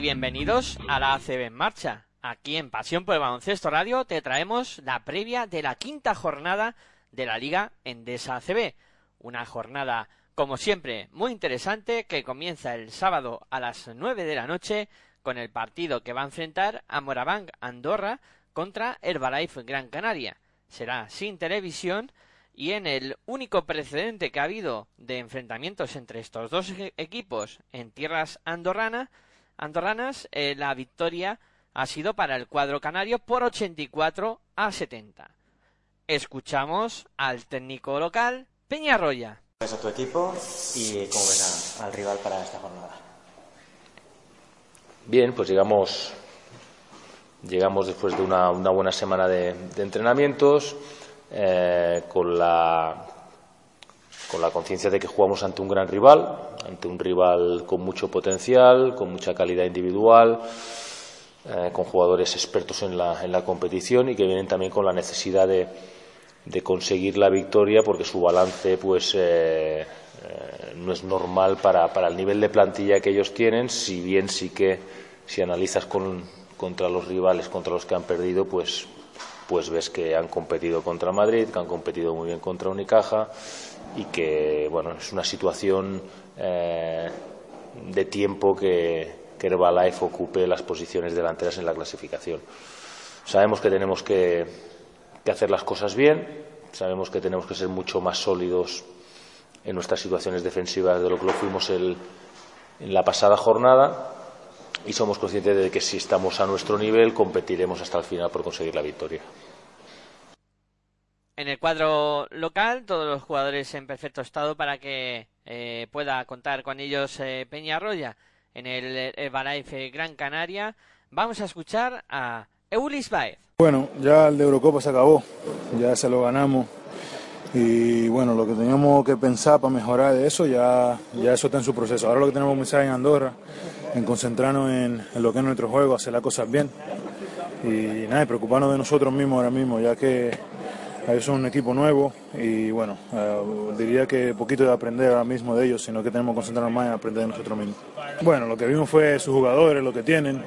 bienvenidos a la ACB en marcha. Aquí en Pasión por el Baloncesto Radio te traemos la previa de la quinta jornada de la Liga Endesa ACB. Una jornada, como siempre, muy interesante que comienza el sábado a las nueve de la noche con el partido que va a enfrentar a Moraván Andorra contra Herbalife Gran Canaria. Será sin televisión y en el único precedente que ha habido de enfrentamientos entre estos dos equipos en tierras andorranas, eh, la victoria ha sido para el cuadro canario por 84 a 70. Escuchamos al técnico local, Peñarroya. ¿Cómo ves a tu equipo y cómo ves al rival para esta jornada? Bien, pues llegamos, llegamos después de una, buena semana de, entrenamientos, eh, con la con la conciencia de que jugamos ante un gran rival, ante un rival con mucho potencial, con mucha calidad individual, eh, con jugadores expertos en la, en la, competición y que vienen también con la necesidad de, de conseguir la victoria porque su balance pues eh, no es normal para, para, el nivel de plantilla que ellos tienen, si bien sí que si analizas con, contra los rivales contra los que han perdido, pues, pues ves que han competido contra Madrid, que han competido muy bien contra Unicaja y que bueno es una situación eh, de tiempo que, que Herbalife ocupe las posiciones delanteras en la clasificación. Sabemos que tenemos que, hacer las cosas bien, sabemos que tenemos que ser mucho más sólidos en nuestras situaciones defensivas de lo que lo fuimos el, en la pasada jornada y somos conscientes de que si estamos a nuestro nivel competiremos hasta el final por conseguir la victoria. En el cuadro local, todos los jugadores en perfecto estado para que eh, pueda contar con ellos eh, Peñarroya. En el Herbalife Gran Canaria, vamos a escuchar a Eulis Baez. Bueno, ya el de Eurocopa se acabó, ya se lo ganamos y bueno, lo que teníamos que pensar para mejorar de eso, ya, ya eso está en su proceso. Ahora lo que tenemos que pensar en Andorra, en concentrarnos en, lo que es nuestro juego, hacer las cosas bien y nada, preocuparnos de nosotros mismos ahora mismo, ya que son un equipo nuevo y bueno, eh, diría que poquito de aprender ahora mismo de ellos, sino que tenemos que concentrarnos más en aprender de nosotros mismos. Bueno, lo que vimos fue sus jugadores, lo que tienen,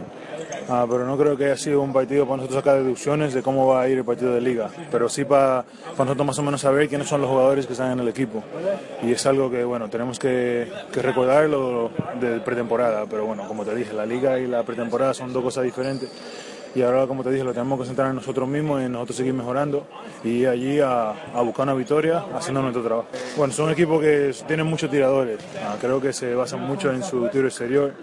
Ah, pero no creo que haya sido un partido para nosotros sacar deducciones de cómo va a ir el partido de liga, pero sí para, para nosotros más o menos saber quiénes son los jugadores que están en el equipo. Y es algo que, bueno, tenemos que, que recordarlo de pretemporada, pero bueno, como te dije, la liga y la pretemporada son dos cosas diferentes y ahora, como te dije, lo tenemos que concentrar en nosotros mismos, en nosotros seguir mejorando y allí a, buscar una victoria haciendo nuestro trabajo. Bueno, son equipos que tienen muchos tiradores, ah, creo que se basan mucho en su tiro exterior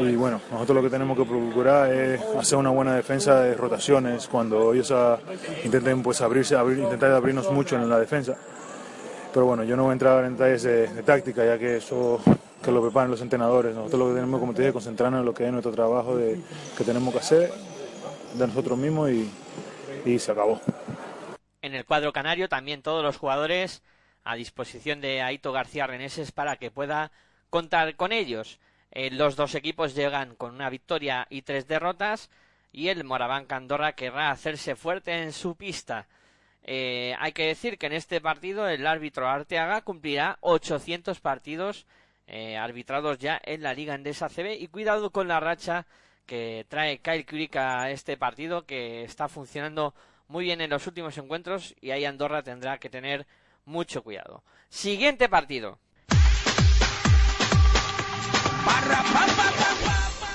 y bueno, nosotros lo que tenemos que procurar es hacer una buena defensa de rotaciones cuando ellos ah, intenten pues abrirse, intentar abrirnos mucho en la defensa. Pero bueno, yo no voy a entrar en detalles de, de táctica, ya que eso que lo preparan los entrenadores. Nosotros lo que tenemos, como te dije, concentrarnos en lo que es nuestro trabajo de, que tenemos que hacer de nosotros mismos y, se acabó. En el cuadro canario también todos los jugadores a disposición de Aito García Reneses para que pueda contar con ellos. Eh, los dos equipos llegan con una victoria y tres derrotas y el Moraván Candorra querrá hacerse fuerte en su pista. Eh, hay que decir que en este partido el árbitro Arteaga cumplirá 800 partidos eh, arbitrados ya en la Liga Endesa CB y cuidado con la racha que trae Kyle Kurik a este partido que está funcionando muy bien en los últimos encuentros y ahí Andorra tendrá que tener mucho cuidado. Siguiente partido.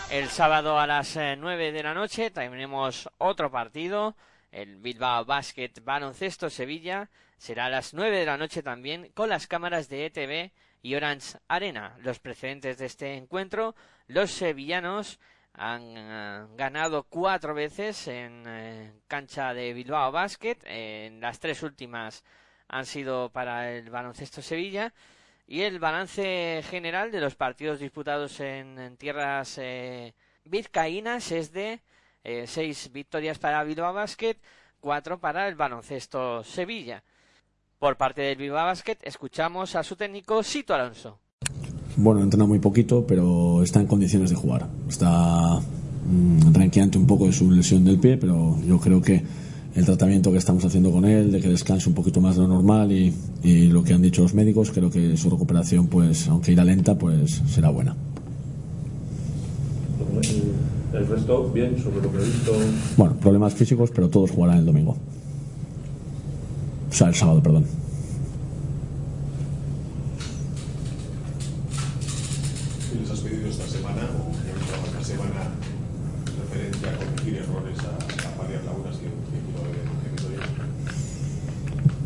El sábado a las 9 eh, de la noche tenemos otro partido, el Bilbao Basket Baloncesto Sevilla. Será a las 9 de la noche también con las cámaras de ETV y Orange Arena. Los precedentes de este encuentro, los sevillanos han eh, ganado cuatro veces en eh, cancha de Bilbao Basket. en las tres últimas han sido para el baloncesto Sevilla. Y el balance general de los partidos disputados en, tierras eh, vizcaínas es de seis victorias para Bilbao Basket, cuatro para el baloncesto Sevilla. Por parte del Bilbao Basket escuchamos a su técnico Sito Alonso. Bueno, entrena muy poquito, pero está en condiciones de jugar. Está mmm, un poco de su lesión del pie, pero yo creo que el tratamiento que estamos haciendo con él, de que descanse un poquito más de lo normal y, y lo que han dicho los médicos, creo que su recuperación, pues, aunque irá lenta, pues será buena. El resto, bien, sobre lo que he visto. Bueno, problemas físicos, pero todos jugarán el domingo. O sea, el sábado, perdón.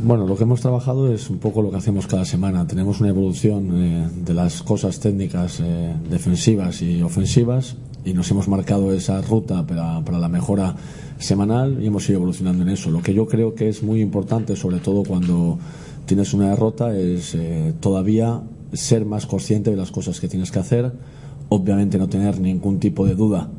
Bueno, lo que hemos trabajado es un poco lo que hacemos cada semana. Tenemos una evolución eh, de las cosas técnicas eh, defensivas y ofensivas y nos hemos marcado esa ruta para, para, la mejora semanal y hemos ido evolucionando en eso. Lo que yo creo que es muy importante, sobre todo cuando tienes una derrota, es eh, todavía ser más consciente de las cosas que tienes que hacer. Obviamente no tener ningún tipo de duda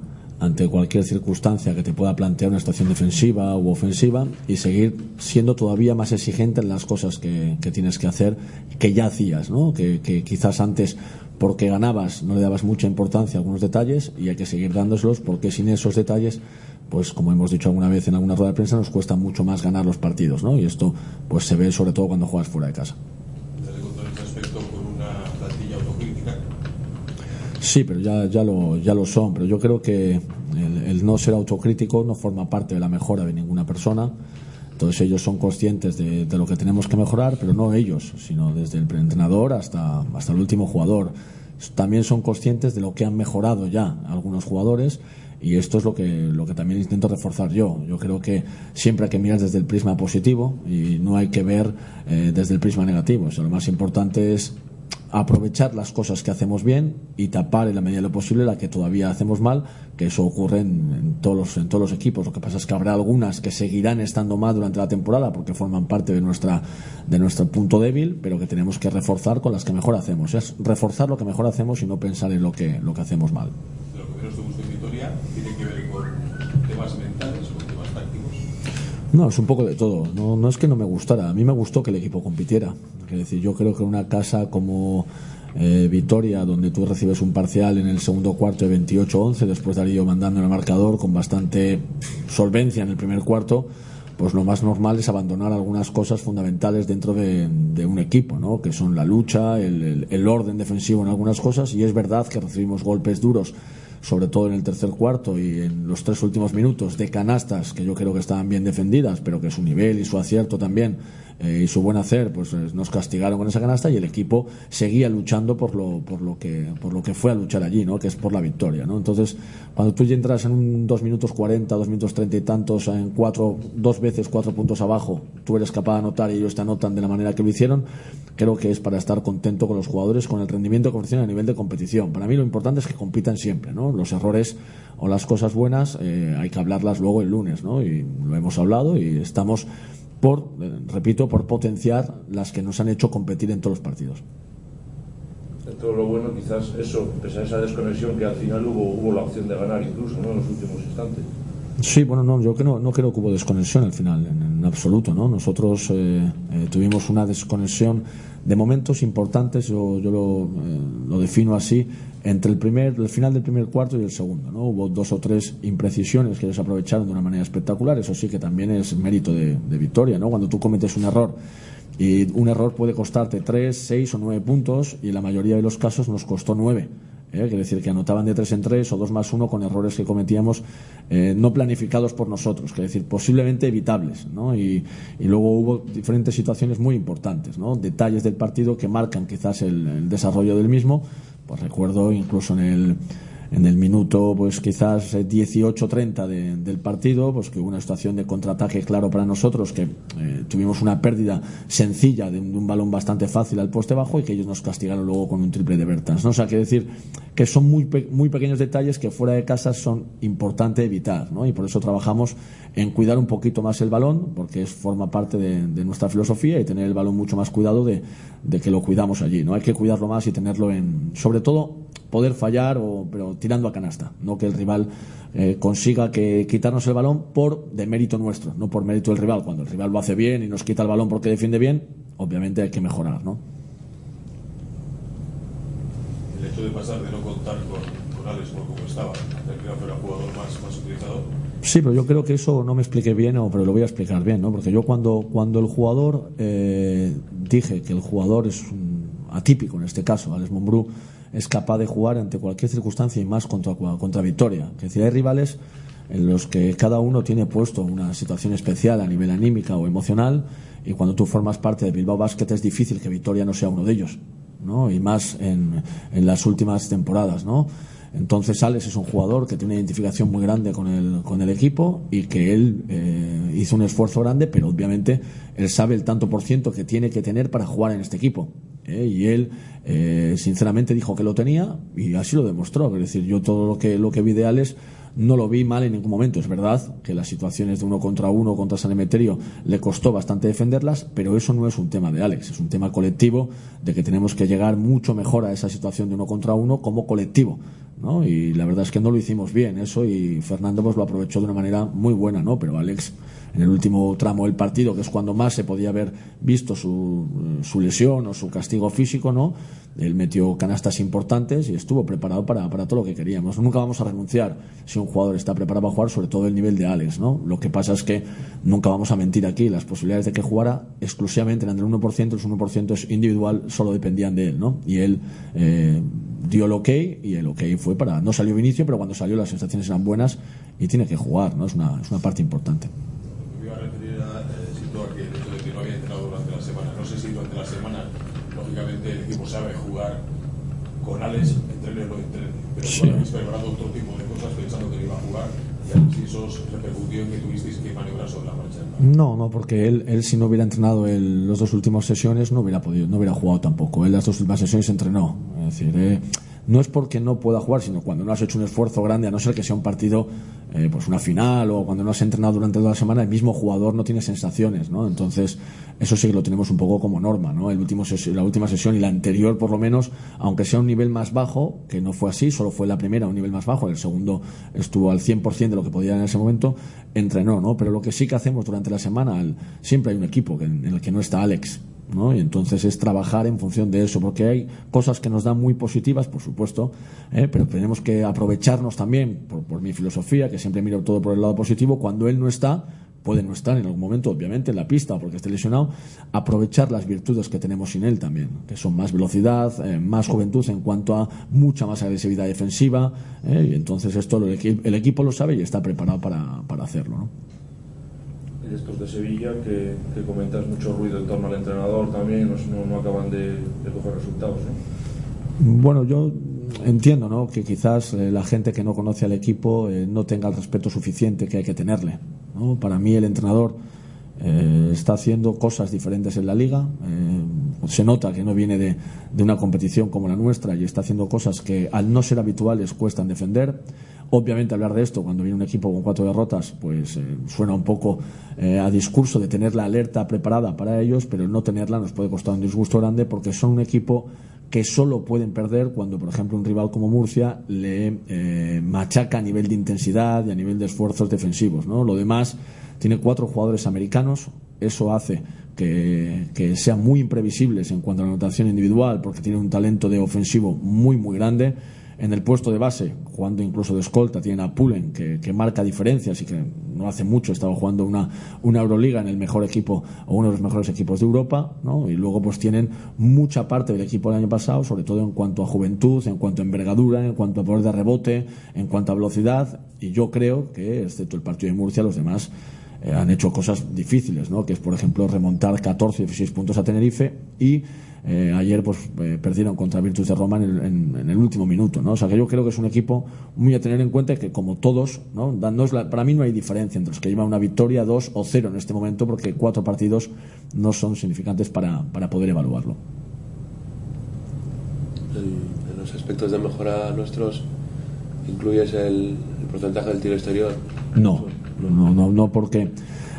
ante cualquier circunstancia que te pueda plantear una situación defensiva u ofensiva y seguir siendo todavía más exigente en las cosas que, que tienes que hacer que ya hacías, ¿no? que, quizás antes porque ganabas no le dabas mucha importancia a algunos detalles y hay que seguir dándoselos porque sin esos detalles pues como hemos dicho alguna vez en alguna rueda de prensa nos cuesta mucho más ganar los partidos ¿no? y esto pues se ve sobre todo cuando juegas fuera de casa. Sí, pero ya, ya, lo, ya lo son, pero yo creo que el, no ser autocrítico no forma parte de la mejora de ninguna persona entonces ellos son conscientes de, de, lo que tenemos que mejorar, pero no ellos, sino desde el entrenador hasta, hasta el último jugador. También son conscientes de lo que han mejorado ya algunos jugadores y esto es lo que, lo que también intento reforzar yo. Yo creo que siempre hay que mirar desde el prisma positivo y no hay que ver eh, desde el prisma negativo. Lo más importante es aprovechar las cosas que hacemos bien y tapar en la medida de lo posible la que todavía hacemos mal, que eso ocurre en, todos los, en todos los equipos. Lo que pasa es que habrá algunas que seguirán estando mal durante la temporada porque forman parte de, nuestra, de nuestro punto débil, pero que tenemos que reforzar con las que mejor hacemos. Es reforzar lo que mejor hacemos y no pensar en lo que, lo que hacemos mal. Lo que menos te gusta en tiene que ver con temas mentales. No, es un poco de todo. No, no es que no me gustara. A mí me gustó que el equipo compitiera. Es decir, yo creo que una casa como eh, Vitoria, donde tú recibes un parcial en el segundo cuarto de 28-11, después ido mandando el marcador con bastante solvencia en el primer cuarto, pues lo más normal es abandonar algunas cosas fundamentales dentro de, un equipo, ¿no? que son la lucha, el orden defensivo en algunas cosas, y es verdad que recibimos golpes duros sobre todo en el tercer cuarto y en los tres últimos minutos de canastas que yo creo que estaban bien defendidas, pero que su nivel y su acierto también eh, y su buen hacer pues eh, nos castigaron con esa canasta y el equipo seguía luchando por lo, por lo que por lo que fue a luchar allí, ¿no? que es por la victoria. ¿no? Entonces, cuando tú ya entras en un 2 minutos 40, 2 minutos 30 y tantos, en cuatro, dos veces cuatro puntos abajo, tú eres capaz de anotar y ellos te anotan de la manera que lo hicieron, creo que es para estar contento con los jugadores, con el rendimiento que ofrecen a nivel de competición. Para mí lo importante es que compitan siempre, ¿no? Los errores o las cosas buenas eh, hay que hablarlas luego el lunes, ¿no? Y lo hemos hablado y estamos por, eh, repito, por potenciar las que nos han hecho competir en todos los partidos. Todo lo bueno, quizás eso, pese a esa desconexión que al final hubo, hubo la opción de ganar incluso ¿no? en los últimos instantes. Sí, bueno, no, yo que no, no creo que hubo desconexión al final, en, absoluto, ¿no? Nosotros eh, eh, tuvimos una desconexión de momentos importantes, yo, yo lo, eh, lo, defino así, entre el primer, el final del primer cuarto y el segundo, ¿no? Hubo dos o tres imprecisiones que ellos aprovecharon de una manera espectacular, eso sí que también es mérito de, de victoria, ¿no? Cuando tú cometes un error y un error puede costarte tres, seis o nueve puntos y en la mayoría de los casos nos costó nueve. ¿Eh? quiere decir que anotaban de tres en tres o dos más uno con errores que cometíamos eh, no planificados por nosotros, quiere decir posiblemente evitables. Y, y, luego hubo diferentes situaciones muy importantes, ¿no? Detalles del partido que marcan quizás el, el desarrollo del mismo, pues recuerdo incluso en el en el minuto pues quizás 18-30 de, del partido pues que hubo una situación de contraataque claro para nosotros que eh, tuvimos una pérdida sencilla de un, balón bastante fácil al poste bajo y que ellos nos castigaron luego con un triple de Bertans ¿no? o sea decir que son muy, muy pequeños detalles que fuera de casa son importantes evitar ¿no? y por eso trabajamos en cuidar un poquito más el balón porque es, forma parte de, de nuestra filosofía y tener el balón mucho más cuidado de, de que lo cuidamos allí no hay que cuidarlo más y tenerlo en sobre todo poder fallar, o, pero tirando a canasta, no que el rival eh, consiga que quitarnos el balón por de mérito nuestro, no por mérito del rival. Cuando el rival lo hace bien y nos quita el balón porque defiende bien, obviamente hay que mejorar, ¿no? El hecho de pasar de no contar con, con Alex por como estaba, hacer que jugador más, más utilizado, Sí, pero yo creo que eso no me expliqué bien, o, pero lo voy a explicar bien, ¿no? Porque yo cuando, cuando el jugador, eh, dije que el jugador es atípico en este caso, Alex Monbrú, es capaz de jugar ante cualquier circunstancia y más contra, contra Victoria. Que decir, hay rivales en los que cada uno tiene puesto una situación especial a nivel anímica o emocional y cuando tú formas parte de Bilbao Basket es difícil que Victoria no sea uno de ellos, ¿no? Y más en, en las últimas temporadas, ¿no? Entonces Alex es un jugador que tiene una identificación muy grande con el, con el equipo y que él eh, hizo un esfuerzo grande, pero obviamente él sabe el tanto por ciento que tiene que tener para jugar en este equipo. ¿Eh? Y él, eh, sinceramente, dijo que lo tenía y así lo demostró. Es decir, yo todo lo que, lo que vi de Alex no lo vi mal en ningún momento. Es verdad que las situaciones de uno contra uno contra San Emeterio le costó bastante defenderlas, pero eso no es un tema de Alex, es un tema colectivo de que tenemos que llegar mucho mejor a esa situación de uno contra uno como colectivo. ¿no? Y la verdad es que no lo hicimos bien eso y Fernando pues lo aprovechó de una manera muy buena, ¿no? Pero Alex en el último tramo del partido, que es cuando más se podía haber visto su, su lesión o su castigo físico, ¿no? Él metió canastas importantes y estuvo preparado para, todo lo que queríamos. Nunca vamos a renunciar si un jugador está preparado para jugar, sobre todo el nivel de Alex, ¿no? Lo que pasa es que nunca vamos a mentir aquí. Las posibilidades de que jugara exclusivamente eran del 1%, el 1% es individual, solo dependían de él, ¿no? Y él eh, dio el ok y el ok fue para. No salió Vinicio, pero cuando salió las sensaciones eran buenas y tiene que jugar, ¿no? Es una, es una parte importante. Me iba a referir a eh, que el hecho de que no había entrenado durante la semana. No sé si durante la semana, sabe jugar con Alex, entrene o no entrene. Pero sí. bueno, habéis preparado otro tipo de cosas pensando que no iba a jugar y si eso repercutió en que tuvisteis que maniobrar sobre la marcha. No, no, porque él, él si no hubiera entrenado el, los dos últimos sesiones no hubiera podido, no hubiera jugado tampoco. Él las dos últimas sesiones entrenó. Es decir, eh, no es porque no pueda jugar, sino cuando no has hecho un esfuerzo grande, a no ser que sea un partido, eh, pues una final o cuando no has entrenado durante toda la semana, el mismo jugador no tiene sensaciones, ¿no? Entonces, eso sí que lo tenemos un poco como norma, ¿no? El último la última sesión y la anterior, por lo menos, aunque sea un nivel más bajo, que no fue así, solo fue la primera un nivel más bajo, el segundo estuvo al 100% de lo que podía en ese momento, entrenó, ¿no? Pero lo que sí que hacemos durante la semana, siempre hay un equipo en el que no está Alex, ¿no? Y entonces es trabajar en función de eso, porque hay cosas que nos dan muy positivas, por supuesto, ¿eh? pero tenemos que aprovecharnos también, por, por, mi filosofía, que siempre miro todo por el lado positivo, cuando él no está, puede no estar en algún momento, obviamente, en la pista porque esté lesionado, aprovechar las virtudes que tenemos sin él también, que son más velocidad, eh, más juventud en cuanto a mucha más agresividad defensiva, ¿eh? y entonces esto el, el, equipo lo sabe y está preparado para, para hacerlo, ¿no? Estos de Sevilla que, que, comentas mucho ruido en torno al entrenador también, no, no acaban de, coger resultados, ¿no? Bueno, yo entiendo ¿no? que quizás eh, la gente que no conoce al equipo eh, no tenga el respeto suficiente que hay que tenerle. ¿no? Para mí el entrenador eh, está haciendo cosas diferentes en la liga. Se nota que no viene de, de, una competición como la nuestra y está haciendo cosas que al no ser habituales cuestan defender. Obviamente hablar de esto cuando viene un equipo con cuatro derrotas, pues eh, suena un poco eh, a discurso de tener la alerta preparada para ellos, pero no tenerla nos puede costar un disgusto grande porque son un equipo que solo pueden perder cuando, por ejemplo, un rival como Murcia le eh, machaca a nivel de intensidad y a nivel de esfuerzos defensivos. ¿no? Lo demás tiene cuatro jugadores americanos, eso hace que, que, sean muy imprevisibles en cuanto a la anotación individual porque tiene un talento de ofensivo muy, muy grande en el puesto de base, jugando incluso de escolta, tienen a Pulen, que, marca diferencias y que no hace mucho estaba jugando una, una Euroliga en el mejor equipo o uno de los mejores equipos de Europa, ¿no? y luego pues tienen mucha parte del equipo del año pasado, sobre todo en cuanto a juventud, en cuanto a envergadura, en cuanto a poder de rebote, en cuanto a velocidad, y yo creo que, excepto el partido de Murcia, los demás eh, han hecho cosas difíciles, ¿no? que es por ejemplo remontar 14 o 16 puntos a Tenerife y eh, ayer pues eh, perdieron contra Virtus de Roma en el, en, en el, último minuto, ¿no? O sea que yo creo que es un equipo muy a tener en cuenta que como todos, ¿no? Dándonos la, para mí no hay diferencia entre los que llevan una victoria, dos o cero en este momento porque cuatro partidos no son significantes para, para poder evaluarlo. En, en, los aspectos de mejora nuestros, ¿incluyes el, el porcentaje del tiro exterior? No, no, no, no porque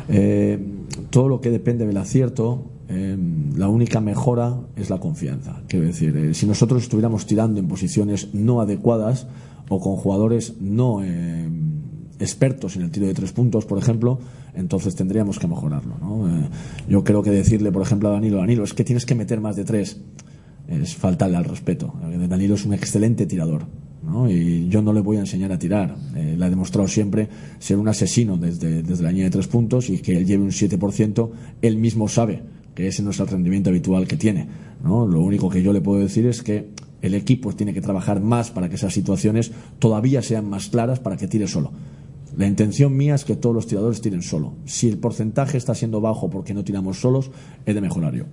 eh, todo lo que depende del acierto eh, la única mejora es la confianza. Quiero decir, eh, si nosotros estuviéramos tirando en posiciones no adecuadas o con jugadores no eh, expertos en el tiro de tres puntos, por ejemplo, entonces tendríamos que mejorarlo. ¿no? Eh, yo creo que decirle, por ejemplo, a Danilo, Danilo, es que tienes que meter más de tres, es faltarle al respeto. Danilo es un excelente tirador. y yo no le voy a enseñar a tirar. Eh, le ha demostrado siempre ser un asesino desde, desde la línea de tres puntos y que él lleve un 7%, él mismo sabe que ese no es el rendimiento habitual que tiene. Lo único que yo le puedo decir es que el equipo tiene que trabajar más para que esas situaciones todavía sean más claras para que tire solo. La intención mía es que todos los tiradores tiren solo. Si el porcentaje está siendo bajo porque no tiramos solos, he de mejorar yo.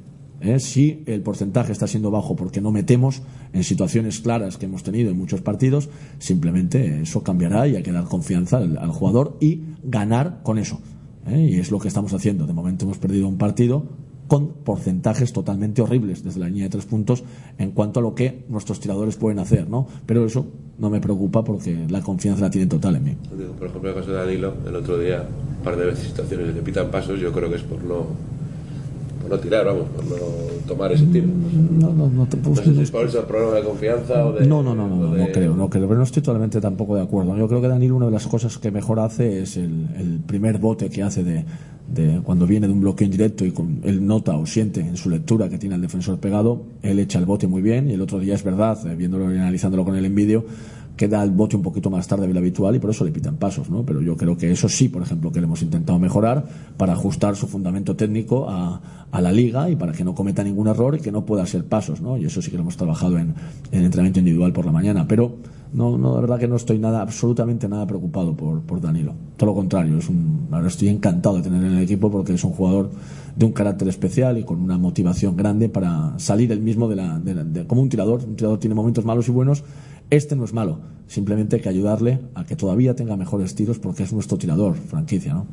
¿eh? Si el porcentaje está siendo bajo porque no metemos en situaciones claras que hemos tenido en muchos partidos, simplemente eso cambiará y hay que dar confianza al, jugador y ganar con eso. ¿eh? Y es lo que estamos haciendo. De momento hemos perdido un partido con porcentajes totalmente horribles desde la línea de tres puntos en cuanto a lo que nuestros tiradores pueden hacer, ¿no? Pero eso no me preocupa porque la confianza la tienen total en mí. Por ejemplo, el caso de Danilo, el otro día, un par de veces situaciones le pitan pasos, yo creo que es por no, por no tirar, vamos, por no tomar ese tiro. No, no, no te no sé si es por eso problema de confianza o de... No, no, no, no, no, creo, no creo, pero no estoy totalmente tampoco de acuerdo. Yo creo que Danilo una de las cosas que mejor hace es el, el primer bote que hace de de cuando viene de un bloqueo indirecto y con, él nota o siente en su lectura que tiene al defensor pegado, él echa el bote muy bien y el otro día es verdad, eh, viéndolo y analizándolo con él en vídeo, queda el bote un poquito más tarde de lo habitual y por eso le pitan pasos, ¿no? Pero yo creo que eso sí, por ejemplo, que le hemos intentado mejorar para ajustar su fundamento técnico a, a la liga y para que no cometa ningún error y que no pueda ser pasos, ¿no? Y eso sí que lo hemos trabajado en, en entrenamiento individual por la mañana, pero no, no, de verdad que no estoy nada, absolutamente nada preocupado por, por Danilo. Todo lo contrario, es un, ahora estoy encantado de tener en el equipo porque es un jugador de un carácter especial y con una motivación grande para salir el mismo de la, de como un tirador. Un tirador tiene momentos malos y buenos. Este no es malo, simplemente hay que ayudarle a que todavía tenga mejores tiros porque es nuestro tirador, franquicia, ¿no?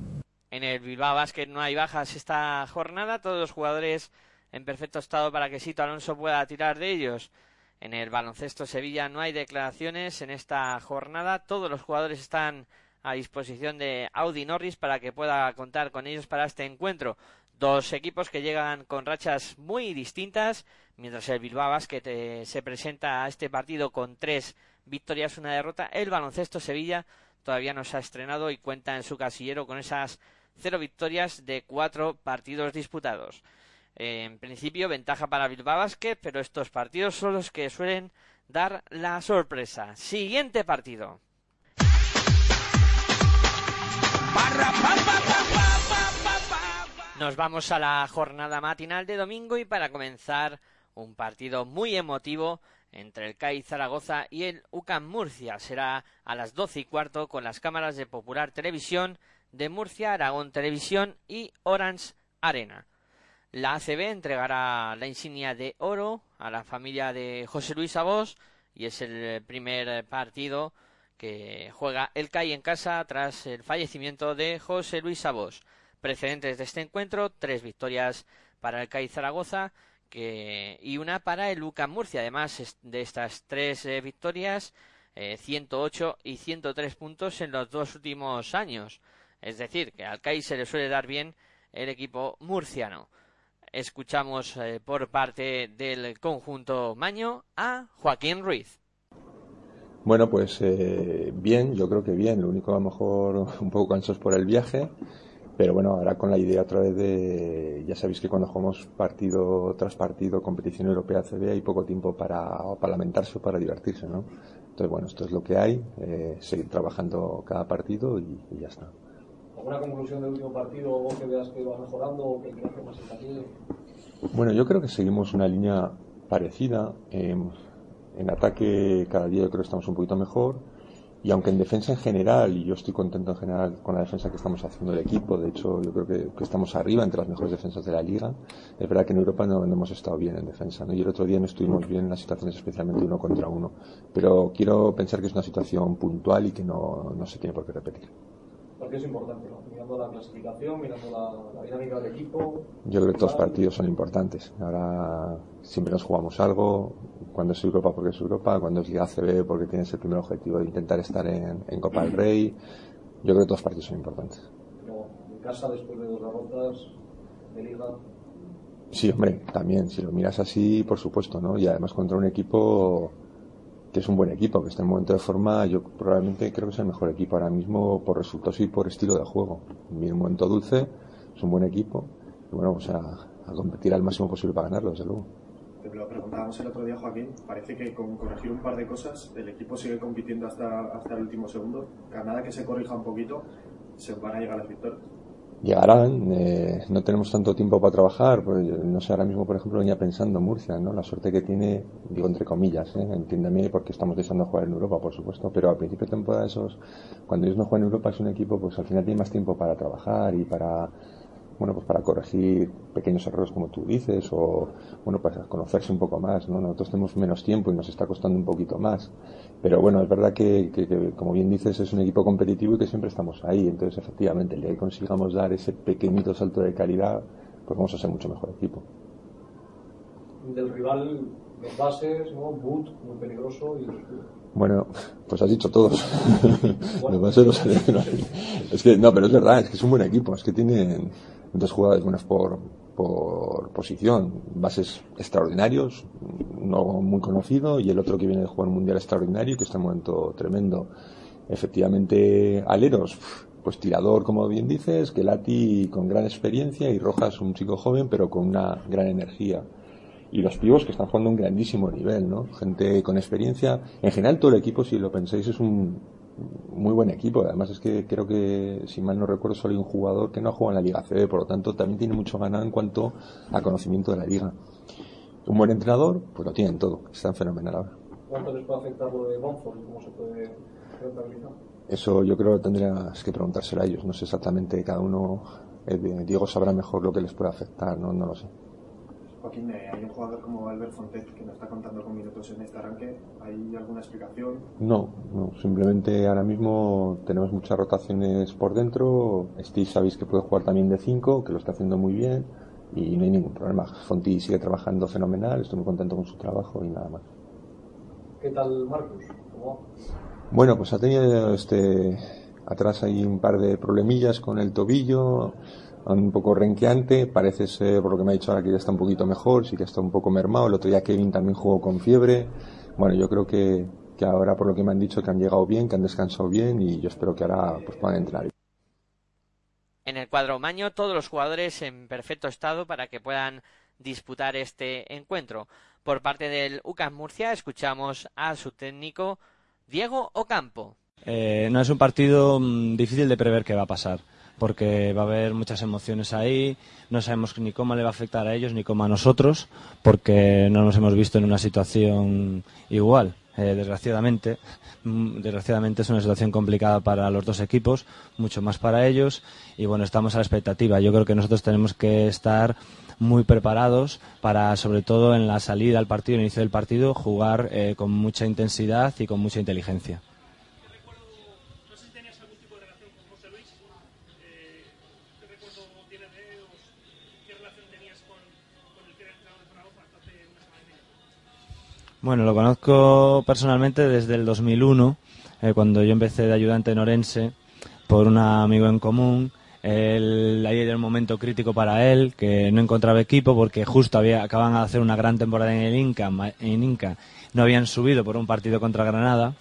En el Bilbao Basket no hay bajas esta jornada, todos los jugadores en perfecto estado para que Sito Alonso pueda tirar de ellos. En el baloncesto Sevilla no hay declaraciones en esta jornada. Todos los jugadores están a disposición de Audi Norris para que pueda contar con ellos para este encuentro. Dos equipos que llegan con rachas muy distintas, mientras el Bilbao Basket eh, se presenta a este partido con tres victorias, una derrota. El baloncesto Sevilla todavía no se ha estrenado y cuenta en su casillero con esas cero victorias de cuatro partidos disputados en principio, ventaja para Bilbao Basket, pero estos partidos son los que suelen dar la sorpresa. Siguiente partido. Nos vamos a la jornada matinal de domingo y para comenzar un partido muy emotivo entre el CAI Zaragoza y el UCAM Murcia. Será a las doce y cuarto con las cámaras de Popular Televisión de Murcia, Aragón Televisión y Orange Arena. La ACB entregará la insignia de oro a la familia de José Luis Abos y es el primer partido que juega el CAI en casa tras el fallecimiento de José Luis Abos. Precedentes de este encuentro, tres victorias para el CAI Zaragoza que, y una para el UCAM Murcia. Además de estas tres eh, victorias, 108 eh, y 103 puntos en los dos últimos años. Es decir, que al CAI se le suele dar bien el equipo murciano escuchamos eh, por parte del conjunto Maño a Joaquín Ruiz. Bueno, pues eh, bien, yo creo que bien. Lo único a lo mejor un poco cansos por el viaje, pero bueno, ahora con la idea otra vez de, ya sabéis que cuando jugamos partido tras partido, competición europea CB, hay poco tiempo para, para lamentarse o para divertirse, ¿no? Entonces, bueno, esto es lo que hay, eh, seguir trabajando cada partido y ya está. ¿Alguna conclusión del último partido o que veas que va mejorando o que hay que más Bueno, yo creo que seguimos una línea parecida. en ataque cada día yo creo que estamos un poquito mejor. Y aunque en defensa en general, y yo estoy contento en general con la defensa que estamos haciendo el equipo, de hecho yo creo que, estamos arriba entre las mejores defensas de la liga, es verdad que en Europa no, hemos estado bien en defensa, ¿no? y el otro día no estuvimos bien en las situaciones especialmente uno contra uno, pero quiero pensar que es una situación puntual y que no, no se tiene por qué repetir porque es importante, mirando la clasificación, mirando la, dinámica del equipo. Yo creo que todos los partidos son importantes. Ahora siempre nos jugamos algo, cuando es Europa porque es Europa, cuando es Liga CB porque tienes el primer objetivo de intentar estar en, Copa del Rey. Yo creo que todos los partidos son importantes. Pero en casa, después de dos derrotas de Liga. Sí, hombre, también, si lo miras así, por supuesto, ¿no? Y además contra un equipo que es un buen equipo, que está en momento de forma, yo probablemente creo que es el mejor equipo ahora mismo por resultados y por estilo de juego. Viene un momento dulce, es un buen equipo, y bueno, pues a, a competir al máximo posible para ganarlo, desde luego. Te lo preguntábamos el otro día, Joaquín, parece que con corregir un par de cosas el equipo sigue compitiendo hasta, hasta el último segundo. A nada que se corrija un poquito, se van a llegar las victorias. Llegarán, eh, no tenemos tanto tiempo para trabajar, pues no sé, ahora mismo por ejemplo venía pensando Murcia, ¿no? La suerte que tiene, digo entre comillas, ¿eh? entiéndeme porque estamos deseando jugar en Europa, por supuesto, pero al principio de temporada esos, cuando ellos no juegan en Europa es un equipo, pues al final tiene más tiempo para trabajar y para bueno, pues para corregir pequeños errores como tú dices o, bueno, para conocerse un poco más, ¿no? Nosotros tenemos menos tiempo y nos está costando un poquito más. Pero bueno, es verdad que, que, como bien dices, es un equipo competitivo y que siempre estamos ahí. Entonces, efectivamente, el día que consigamos dar ese pequeñito salto de calidad, pues vamos a ser mucho mejor equipo. Del rival, los bases, ¿no? Boot, muy peligroso y bueno, pues has dicho todos. es que, no, pero es verdad, es que es un buen equipo, es que tienen dos jugadores buenos por, por posición, bases extraordinarios, no muy conocido, y el otro que viene de jugar un mundial extraordinario, que está en un momento tremendo. Efectivamente, aleros, pues tirador, como bien dices, que Lati con gran experiencia y Rojas un chico joven, pero con una gran energía y los pibos que están jugando un grandísimo nivel, ¿no? Gente con experiencia. En general todo el equipo, si lo pensáis, es un muy buen equipo. Además es que creo que, si mal no recuerdo, solo hay un jugador que no juega en la Liga CB, por lo tanto también tiene mucho ganado en cuanto a conocimiento de la liga. Un buen entrenador, pues lo tienen todo. Están fenomenal ahora. ¿Cuánto les puede afectar lo de Monfort y cómo se puede rentabilizar? Eso yo creo que tendrías que preguntárselo a ellos. No sé exactamente, cada uno, eh, Diego sabrá mejor lo que les puede afectar, no, no lo sé. Joaquín, eh, hay un jugador como Albert Fontet que no está contando con minutos en este arranque. ¿Hay alguna explicación? No, no. Simplemente ahora mismo tenemos muchas rotaciones por dentro. Steve sabéis que puede jugar también de 5, que lo está haciendo muy bien y no hay ningún problema. Fonti sigue trabajando fenomenal, estoy muy contento con su trabajo y nada más. ¿Qué tal Marcus? Bueno, pues ha tenido este atrás hay un par de problemillas con el tobillo un poco renqueante, parece ser, por lo que me ha dicho ahora, que ya está un poquito mejor, sí que está un poco mermado, el otro día Kevin también jugó con fiebre, bueno, yo creo que, que ahora por lo que me han dicho que han llegado bien, que han descansado bien y yo espero que ahora pues puedan entrar. En el cuadro maño todos los jugadores en perfecto estado para que puedan disputar este encuentro. Por parte del UCAM Murcia escuchamos a su técnico Diego Ocampo. Eh, no es un partido mm, difícil de prever qué va a pasar porque va a haber muchas emociones ahí, no sabemos ni cómo le va a afectar a ellos ni cómo a nosotros, porque no nos hemos visto en una situación igual. Eh, desgraciadamente, mm, desgraciadamente es una situación complicada para los dos equipos, mucho más para ellos, y bueno, estamos a la expectativa. Yo creo que nosotros tenemos que estar muy preparados para, sobre todo en la salida al partido, el inicio del partido, jugar eh, con mucha intensidad y con mucha inteligencia. Bueno, lo conozco personalmente desde el 2001, eh, cuando yo empecé de ayudante en Orense por un amigo en común. Él, ahí era un momento crítico para él, que no encontraba equipo porque justo había, acaban de hacer una gran temporada en el Inca, en Inca. No habían subido por un partido contra Granada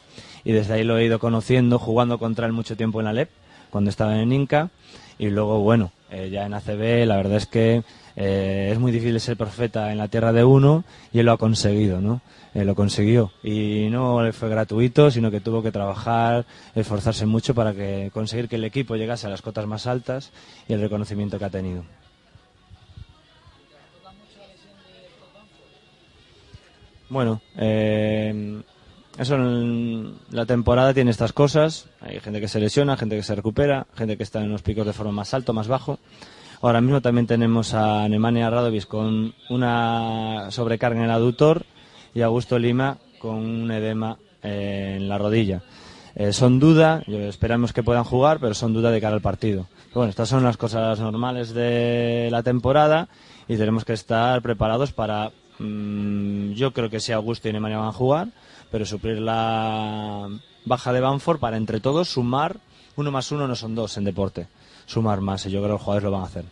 y desde ahí lo he ido conociendo, jugando contra él mucho tiempo en la cuando estaba en Inca. Y luego, bueno, eh, ya en ACB, la verdad es que eh, es muy difícil ser profeta en la tierra de uno y él lo ha conseguido, ¿no? Eh, lo consiguió y no fue gratuito, sino que tuvo que trabajar, esforzarse mucho para que conseguir que el equipo llegase a las cotas más altas y el reconocimiento que ha tenido. Bueno, eh, eso en la temporada tiene estas cosas. Hay gente que se lesiona, gente que se recupera, gente que está en los picos de forma más alto, más bajo. Ahora mismo también tenemos a Nemanja Radovic con una sobrecarga en el aductor y Augusto Lima con un edema eh, en la rodilla. Eh, son duda, esperamos que puedan jugar, pero son duda de cara al partido. bueno, estas son las cosas normales de la temporada y tenemos que estar preparados para, mm, yo creo que si Augusto y Nemanja van a jugar, pero suplir la baja de Banford para entre todos sumar, uno más uno no son dos en deporte, sumar más y yo creo que los jugadores lo van a hacer.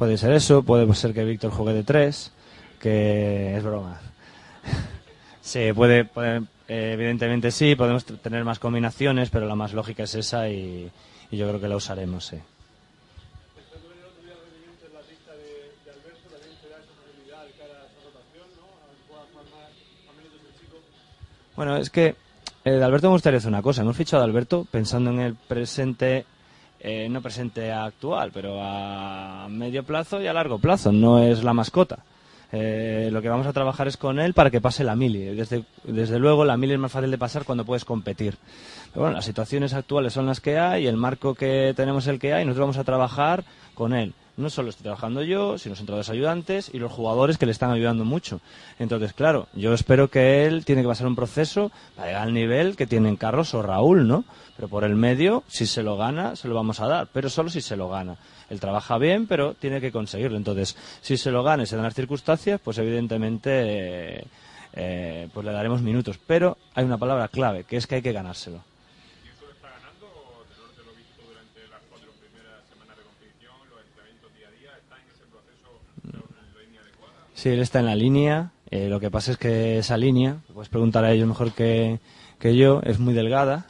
Puede ser eso, puede ser que Víctor juegue de tres, que es broma. sí, puede, eh, evidentemente sí, podemos tener más combinaciones, pero la más lógica es esa y, yo creo que la usaremos, sí. Bueno, es que eh, de Alberto me gustaría hacer una cosa. Hemos fichado a Alberto pensando en el presente eh, no presente actual, pero a medio plazo y a largo plazo. No es la mascota. Eh, lo que vamos a trabajar es con él para que pase la mili. Desde, desde luego, la mili es más fácil de pasar cuando puedes competir. Bueno, las situaciones actuales son las que hay, el marco que tenemos el que hay, y nosotros vamos a trabajar con él. No solo estoy trabajando yo, sino los entrenadores ayudantes y los jugadores que le están ayudando mucho. Entonces, claro, yo espero que él tiene que pasar un proceso para llegar al nivel que tienen Carlos o Raúl, ¿no? Pero por el medio, si se lo gana, se lo vamos a dar, pero solo si se lo gana. Él trabaja bien, pero tiene que conseguirlo. Entonces, si se lo gana y se dan las circunstancias, pues evidentemente eh, pues le daremos minutos. Pero hay una palabra clave, que es que hay que ganárselo. Sí, él está en la línea. Eh, lo que pasa es que esa línea, puedes preguntar a ellos mejor que, yo, es muy delgada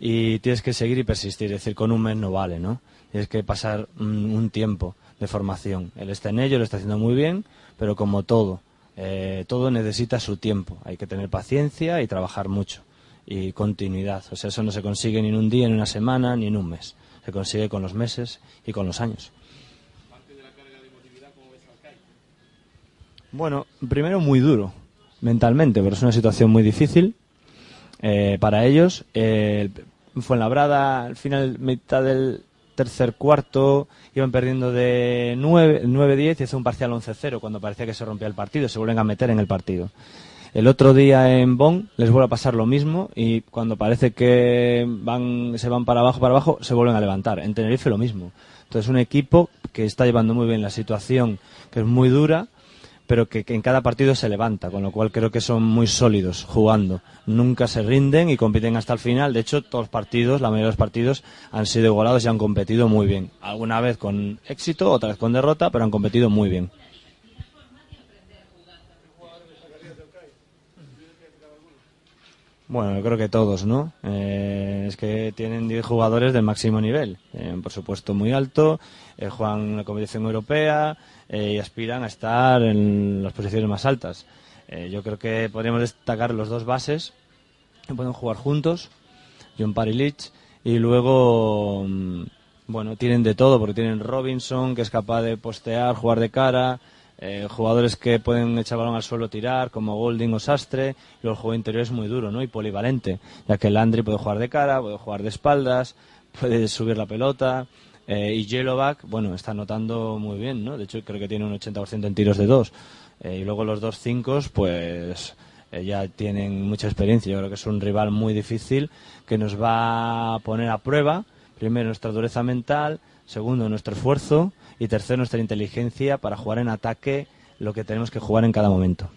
y tienes que seguir y persistir. Es decir, con un mes no vale, ¿no? Tienes que pasar un, un tiempo de formación. Él está en ello, lo está haciendo muy bien, pero como todo, eh, todo necesita su tiempo. Hay que tener paciencia y trabajar mucho. Y continuidad. O sea, eso no se consigue ni en un día, ni en una semana, ni en un mes. Se consigue con los meses y con los años. Bueno, primero muy duro mentalmente, pero es una situación muy difícil eh, para ellos. Eh, fue en Labrada, al final, mitad del tercer cuarto, iban perdiendo de 9-10 y hizo un parcial 11-0 cuando parecía que se rompía el partido, se vuelven a meter en el partido. El otro día en Bonn les vuelve a pasar lo mismo y cuando parece que van, se van para abajo, para abajo, se vuelven a levantar. En Tenerife lo mismo. Entonces un equipo que está llevando muy bien la situación, que es muy dura, pero que, que, en cada partido se levanta, con lo cual creo que son muy sólidos jugando. Nunca se rinden y compiten hasta el final. De hecho, todos los partidos, la mayoría de los partidos, han sido igualados y han competido muy bien. Alguna vez con éxito, otra vez con derrota, pero han competido muy bien. Bueno, yo creo que todos, ¿no? Eh, es que tienen 10 jugadores del máximo nivel. Eh, por supuesto, muy alto. Eh, juegan en la competición europea eh, y aspiran a estar en las posiciones más altas. Eh, yo creo que podríamos destacar los dos bases que pueden jugar juntos, John Parilich, y luego, mm, bueno, tienen de todo, porque tienen Robinson, que es capaz de postear, jugar de cara, eh, jugadores que pueden echar balón al suelo, tirar, como Golding o Sastre, y el juego interior es muy duro, ¿no? Y polivalente, ya que Landry puede jugar de cara, puede jugar de espaldas, puede subir la pelota, eh, y Yellowback, bueno, está anotando muy bien, ¿no? De hecho, creo que tiene un 80% en tiros de dos. Eh, y luego los dos cinco, pues eh, ya tienen mucha experiencia. Yo creo que es un rival muy difícil que nos va a poner a prueba, primero, nuestra dureza mental, segundo, nuestro esfuerzo y tercero, nuestra inteligencia para jugar en ataque lo que tenemos que jugar en cada momento.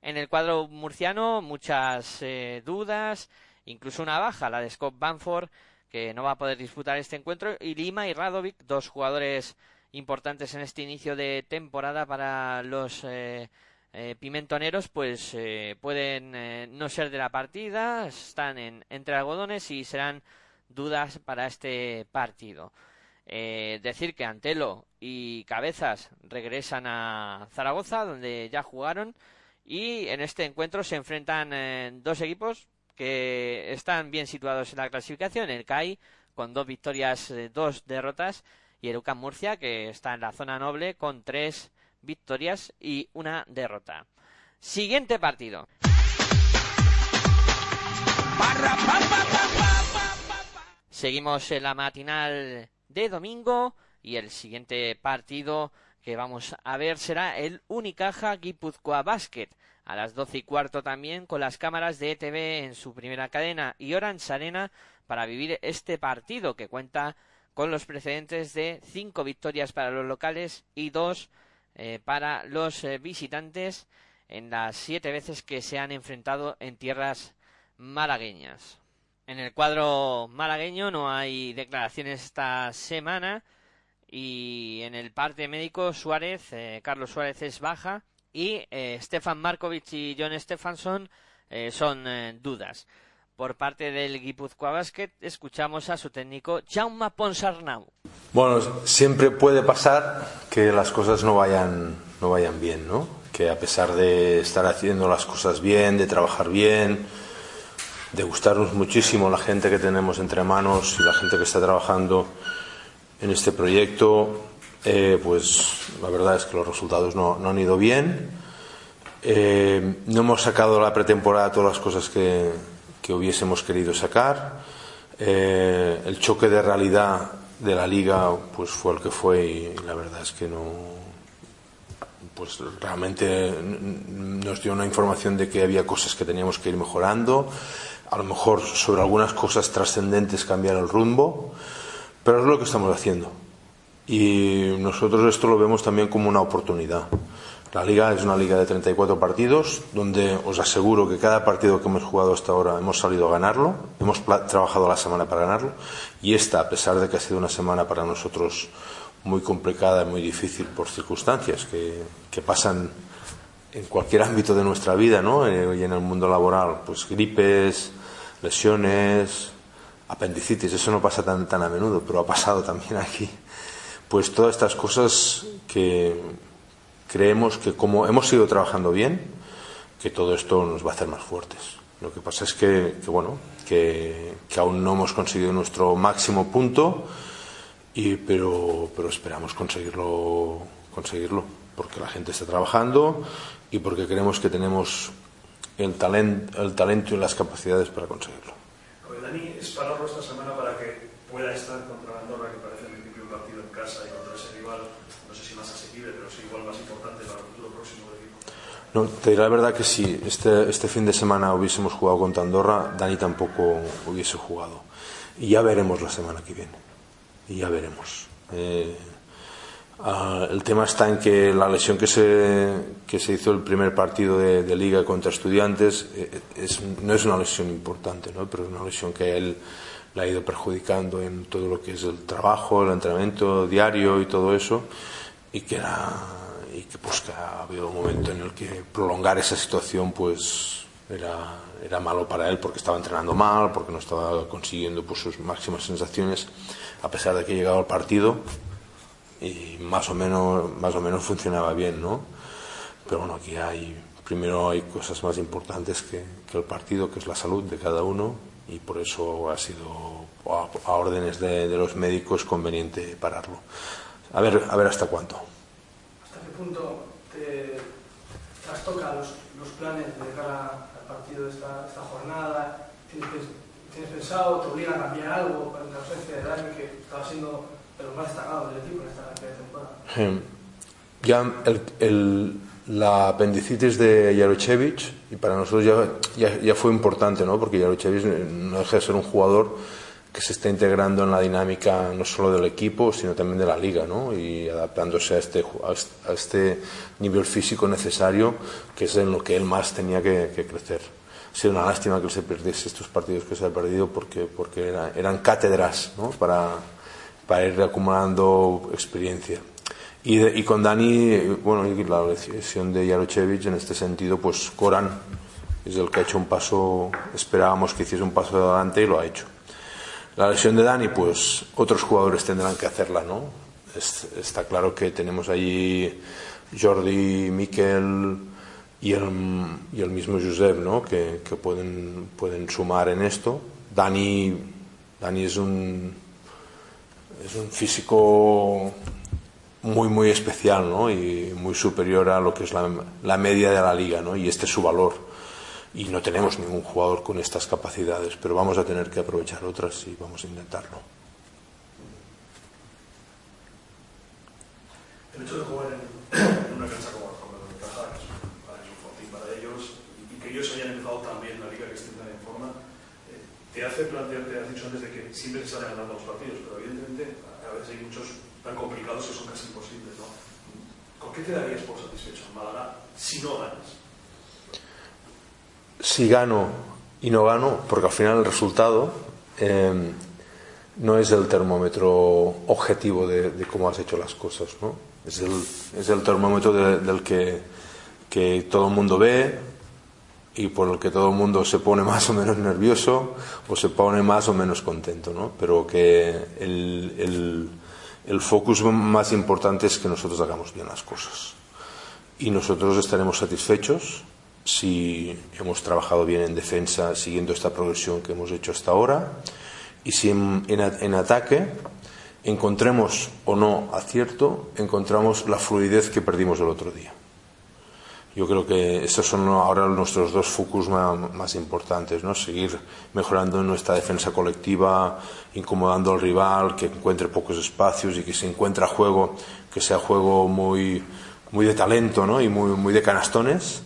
En el cuadro murciano, muchas dudas, incluso una baja, la de Scott Banford que no va a poder disputar este encuentro, y Lima y Radovic, dos jugadores importantes en este inicio de temporada para los eh, eh, pimentoneros, pues eh, pueden no ser de la partida, están en, entre algodones y serán dudas para este partido. Decir que Antelo y Cabezas regresan a Zaragoza, donde ya jugaron, y en este encuentro se enfrentan dos equipos que están bien situados en la clasificación, el CAI con dos victorias, eh, dos derrotas, y el UCAM Murcia que está en la zona noble con tres victorias y una derrota. Siguiente partido. Seguimos en la matinal de domingo y el siguiente partido que vamos a ver será el Unicaja Guipúzcoa Basket a las doce y cuarto también con las cámaras de ETV en su primera cadena y Orange Arena para vivir este partido que cuenta con los precedentes de cinco victorias para los locales y dos eh, para los eh, visitantes en las siete veces que se han enfrentado en tierras malagueñas. En el cuadro malagueño no hay declaraciones esta semana y en el parte médico Suárez, eh, Carlos Suárez es baja y eh, Stefan Markovic y John Stefansson eh, son eh, dudas. Por parte del Guipúzcoa Basket escuchamos a su técnico Jaume Ponsarnau. Bueno, siempre puede pasar que las cosas no vayan, no vayan bien, ¿no? Que a pesar de estar haciendo las cosas bien, de trabajar bien, de gustarnos muchísimo la gente que tenemos entre manos y la gente que está trabajando en este proyecto, eh, pues la verdad es que los resultados no, no han ido bien. Eh, no hemos sacado la pretemporada todas las cosas que, que hubiésemos querido sacar. Eh, el choque de realidad de la liga pues fue el que fue y la verdad es que no pues realmente nos dio una información de que había cosas que teníamos que ir mejorando a lo mejor sobre algunas cosas trascendentes cambiar el rumbo pero es lo que estamos haciendo y nosotros esto lo vemos también como una oportunidad la liga es una liga de 34 partidos donde os aseguro que cada partido que hemos jugado hasta ahora hemos salido a ganarlo, hemos trabajado la semana para ganarlo y esta, a pesar de que ha sido una semana para nosotros muy complicada y muy difícil por circunstancias que, pasan en cualquier ámbito de nuestra vida ¿no? Eh, y en el mundo laboral, pues gripes, lesiones, apendicitis, eso no pasa tan, tan a menudo, pero ha pasado también aquí. Pues todas estas cosas que, creemos que como hemos ido trabajando bien, que todo esto nos va a hacer más fuertes. Lo que pasa es que, bueno, que, aún no hemos conseguido nuestro máximo punto, y, pero, esperamos conseguirlo, conseguirlo, porque la gente está trabajando y porque creemos que tenemos el, talento el talento y las capacidades para conseguirlo. Dani, es esta semana para que pueda estar contra Andorra, que parece el principio un partido en casa y contra ese rival No, te diré la verdad que si este, este fin de semana hubiésemos jugado contra Andorra, Dani tampoco hubiese jugado. Y ya veremos la semana que viene. Y ya veremos. Eh, ah, el tema está en que la lesión que se, que se hizo el primer partido de, liga contra estudiantes eh, no es una lesión importante, ¿no? pero es una lesión que a él le ha ido perjudicando en todo lo que es el trabajo, el entrenamiento diario y todo eso, y que era y que pues que ha habido un momento en el que prolongar esa situación pues era, era malo para él porque estaba entrenando mal, porque no estaba consiguiendo pues, sus máximas sensaciones, a pesar de que llegaba al partido y más o menos, más o menos funcionaba bien, ¿no? Pero bueno, aquí hay, primero hay cosas más importantes que, que el partido, que es la salud de cada uno, y por eso ha sido a, a órdenes de, de los médicos conveniente pararlo. A ver, a ver hasta cuánto punto te trastoca los, los planes de cara al partido de esta, esta jornada? ¿Tienes, ¿Tienes, pensado, te obliga a cambiar algo en la ausencia de Dani, que estaba siendo de los más destacados del equipo en esta temporada? Ya el, el, la apendicitis de Jarochevich, y para nosotros ya, ya, ya, fue importante, ¿no? porque Jarochevich no deja de ser un jugador que se está integrando en la dinámica no solo del equipo, sino también de la liga, ¿no? y adaptándose a este, a este nivel físico necesario, que es en lo que él más tenía que, que crecer. Ha sido una lástima que se perdiese estos partidos que se ha perdido porque, porque era, eran cátedras ¿no? para, para ir acumulando experiencia. Y, de, y, con Dani, bueno, y la lesión de Jarochevich en este sentido, pues Coran es el que ha hecho un paso, esperábamos que hiciese un paso adelante y lo ha hecho. La lesión de Dani, pues otros jugadores tendrán que hacerla, ¿no? está claro que tenemos allí Jordi, Miquel y el, y el mismo Josep, ¿no? Que, que, pueden, pueden sumar en esto. Dani, Dani es un, es un físico muy, muy especial, ¿no? Y muy superior a lo que es la, la media de la liga, ¿no? Y este es su valor y no tenemos ningún jugador con estas capacidades, pero vamos a tener que aprovechar otras y vamos a intentarlo. El hecho de jugar en, una cancha como, como la de Caja, es, un fortín para ellos, y, que ellos hayan empezado también la liga que estén en forma, eh, te hace plantear, te has dicho antes de que siempre se salen ganando los partidos, pero evidentemente a veces hay muchos tan complicados que son casi imposibles, ¿no? ¿Con qué te darías por satisfecho en Málaga si no ganas? si gano y no gano, porque al final el resultado eh, no es el termómetro objetivo de, de, cómo has hecho las cosas, ¿no? Es el, es el termómetro de, del que, que, todo el mundo ve y por el que todo el mundo se pone más o menos nervioso o se pone más o menos contento, ¿no? Pero que el, el, el focus más importante es que nosotros hagamos bien las cosas. Y nosotros estaremos satisfechos si hemos trabajado bien en defensa siguiendo esta progresión que hemos hecho hasta ahora y si en, ataque encontremos o no acierto, encontramos la fluidez que perdimos el otro día. Yo creo que estos son ahora nuestros dos focus más, importantes, ¿no? Seguir mejorando nuestra defensa colectiva, incomodando al rival, que encuentre pocos espacios y que se encuentre juego, que sea juego muy, muy de talento, ¿no? Y muy, muy de canastones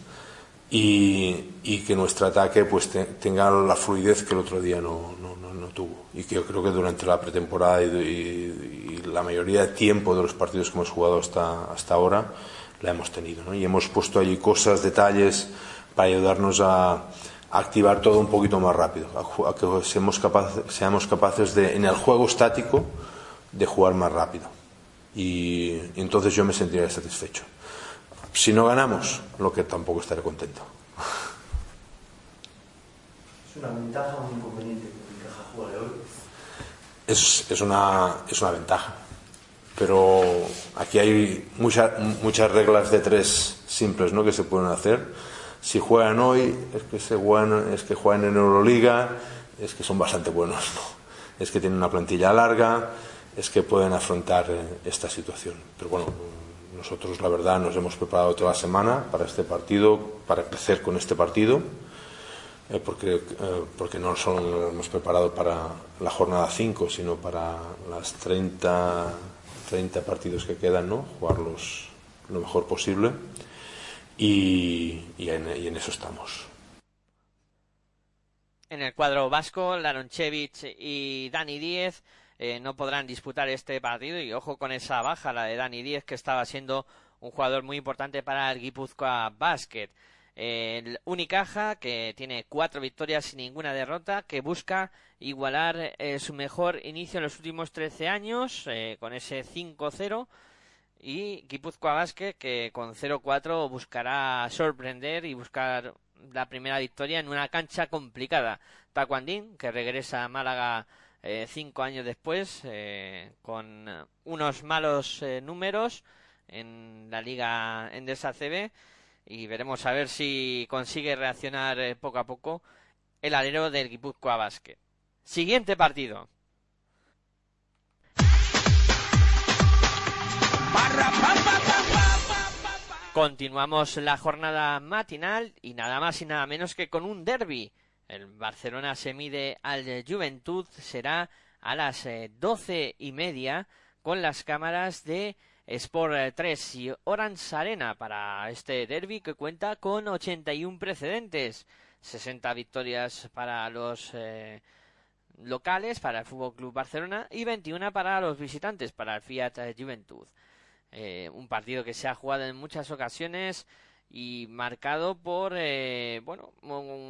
y, y que nuestro ataque pues tenga la fluidez que el otro día no, no, no, tuvo. Y que yo creo que durante la pretemporada y, y, la mayoría de tiempo de los partidos que hemos jugado hasta, hasta ahora, la hemos tenido. ¿no? Y hemos puesto allí cosas, detalles, para ayudarnos a, activar todo un poquito más rápido, a, que seamos capaces, seamos capaces de, en el juego estático, de jugar más rápido. Y, entonces yo me sentiría satisfecho. Si no ganamos, lo que tampoco estaré contento. ¿Es una ventaja o un inconveniente que Caja juegue hoy? Es, es, una, es una ventaja pero aquí hay muchas muchas reglas de tres simples ¿no? que se pueden hacer. Si juegan hoy, es que, se juegan, es que juegan en Euroliga, es que son bastante buenos, ¿no? es que tienen una plantilla larga, es que pueden afrontar eh, esta situación. Pero bueno, nosotros la verdad nos hemos preparado toda la semana para este partido, para crecer con este partido, eh, porque, eh, porque no solo nos hemos preparado para la jornada 5, sino para las 30 30 partidos que quedan, ¿no? Jugarlos lo mejor posible y, en, eso estamos. En el cuadro vasco, Laronchevich y Dani Díez eh, no podrán disputar este partido y ojo con esa baja, la de Dani Díez, que estaba siendo un jugador muy importante para el Guipúzcoa Basket. El Unicaja, que tiene cuatro victorias y ninguna derrota, que busca igualar eh, su mejor inicio en los últimos 13 años, eh, con ese 5-0. Y Guipúzcoa Basket, que con 0-4 buscará sorprender y buscar la primera victoria en una cancha complicada. Tacuandín, que regresa a Málaga eh, cinco años después, con unos malos números en la Liga Endesa CB y veremos a ver si consigue reaccionar eh, poco a poco el alero del Guipúzcoa Basket. Siguiente partido. Continuamos la jornada matinal y nada más y nada menos que con un derby. El Barcelona se mide al Juventud, será a las eh, doce y media con las cámaras de Sport 3 y Orange Arena para este derby que cuenta con 81 precedentes, 60 victorias para los eh, locales, para el Fútbol Club Barcelona y 21 para los visitantes, para el Fiat Juventud. Eh, un partido que se ha jugado en muchas ocasiones y marcado por eh, bueno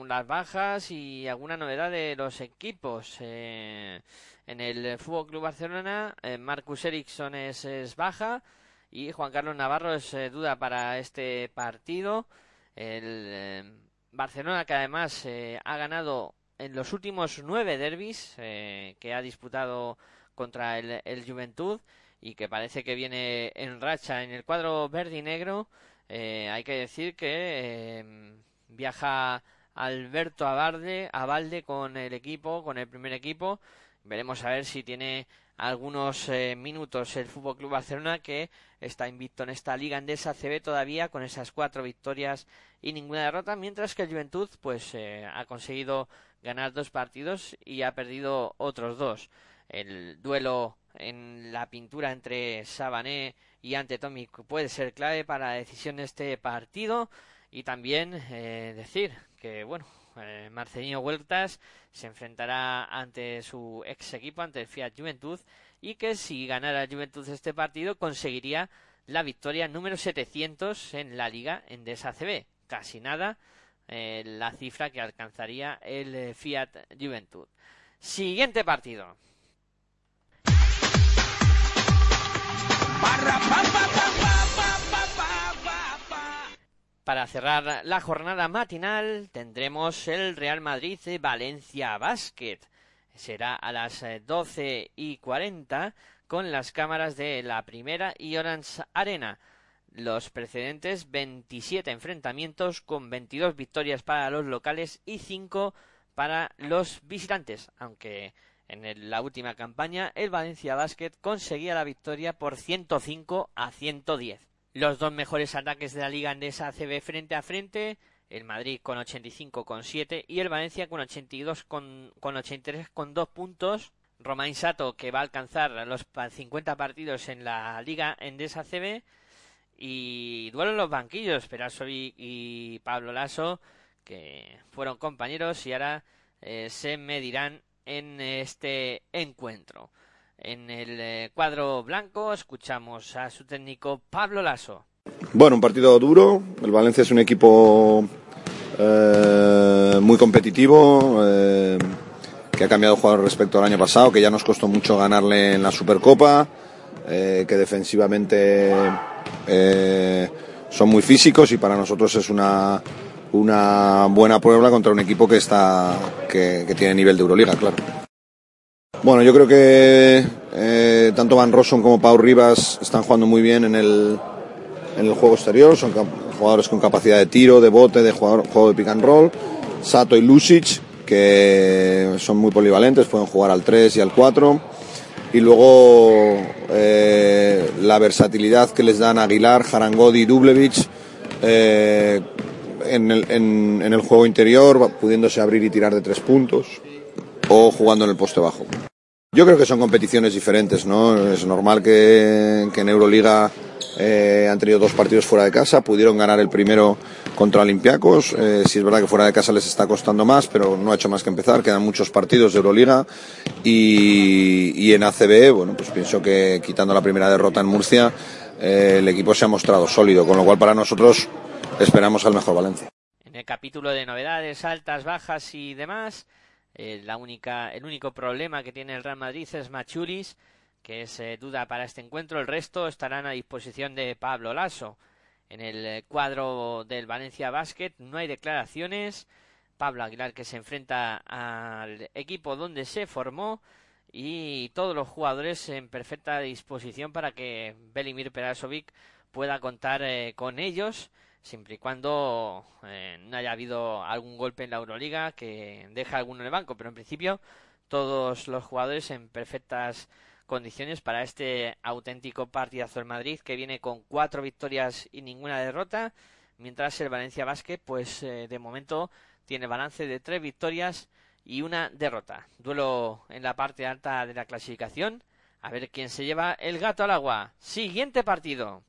las bajas y alguna novedad de los equipos eh, en el Fútbol Club Barcelona eh, Marcus Ericsson es, baja y Juan Carlos Navarro es duda para este partido el Barcelona que además ha ganado en los últimos nueve derbis que ha disputado contra el, el Juventud y que parece que viene en racha en el cuadro verde y negro eh, hay que decir que em, viaja Alberto Abalde, Abalde con el equipo, con el primer equipo. Veremos a ver si tiene algunos eh, minutos el Fútbol Club Barcelona que está invicto en esta liga andesa CB todavía con esas cuatro victorias y ninguna derrota, mientras que el Juventud pues eh, ha conseguido ganar dos partidos y ha perdido otros dos. El duelo en la pintura entre Sabané y ante Tommy puede ser clave para la decisión de este partido y también eh, decir que bueno eh, Marcelino Huertas se enfrentará ante su ex equipo ante el Fiat Juventud y que si ganara Juventud este partido conseguiría la victoria número 700 en la liga en DSACB casi nada eh, la cifra que alcanzaría el Fiat Juventud siguiente partido Para cerrar la jornada matinal tendremos el Real Madrid Valencia Basket. Será a las 12 eh, y 40 con las cámaras de la primera y Orange Arena. Los precedentes 27 enfrentamientos con 22 victorias para los locales y 5 para los visitantes, aunque en la última campaña el Valencia Basket conseguía la victoria por 105 a 110. Los dos mejores ataques de la liga andesa ACB frente a frente, el Madrid con 85 con 7 y el Valencia con 82 con, con 83 con 2 puntos. Romain Sato que va a alcanzar los 50 partidos en la liga endesa ACB y duelo en los banquillos, Perasovic y Pablo Lasso que fueron compañeros y ahora eh, se medirán en este encuentro. En el eh, cuadro blanco escuchamos a su técnico Pablo Lasso. Bueno, un partido duro. El Valencia es un equipo eh, muy competitivo, que ha cambiado jugador respecto al año pasado, que ya nos costó mucho ganarle en la Supercopa, que defensivamente son muy físicos y para nosotros es una, una buena prueba contra un equipo que está que, tiene nivel de Euroliga, claro. Bueno, yo creo que eh, tanto Van Rossum como Pau Rivas están jugando muy bien en el, en el juego exterior, son jugadores con capacidad de tiro, de bote, de jugador, juego de pick and roll. Sato y Lusic, que son muy polivalentes, pueden jugar al 3 y al 4. Y luego eh, la versatilidad que les dan Aguilar, Jarangodi y Dublevich, eh, en el, en, el juego interior, pudiéndose abrir y tirar de tres puntos, o jugando en el poste bajo. Yo creo que son competiciones diferentes, ¿no? Es normal que, en Euroliga eh, han tenido dos partidos fuera de casa, pudieron ganar el primero contra Olympiacos. Eh, si es verdad que fuera de casa les está costando más, pero no ha hecho más que empezar. Quedan muchos partidos de Euroliga y, en ACB, bueno, pues pienso que quitando la primera derrota en Murcia, eh, el equipo se ha mostrado sólido, con lo cual para nosotros esperamos al mejor Valencia. En el capítulo de novedades, altas, bajas y demás, eh, la única, el único problema que tiene el Real Madrid es Machulis, que es eh, duda para este encuentro. El resto estarán a disposición de Pablo Lasso. En el eh, cuadro del Valencia Basket no hay declaraciones. Pablo Aguilar que se enfrenta al equipo donde se formó y todos los jugadores en perfecta disposición para que Belimir Perasovic pueda contar con ellos siempre y cuando eh, no haya habido algún golpe en la Euroliga que deje alguno en el banco, pero en principio todos los jugadores en perfectas condiciones para este auténtico partidazo del Madrid que viene con cuatro victorias y ninguna derrota, mientras el Valencia Basket pues eh, de momento tiene balance de tres victorias y una derrota. Duelo en la parte alta de la clasificación. A ver quién se lleva el gato al agua. Siguiente partido.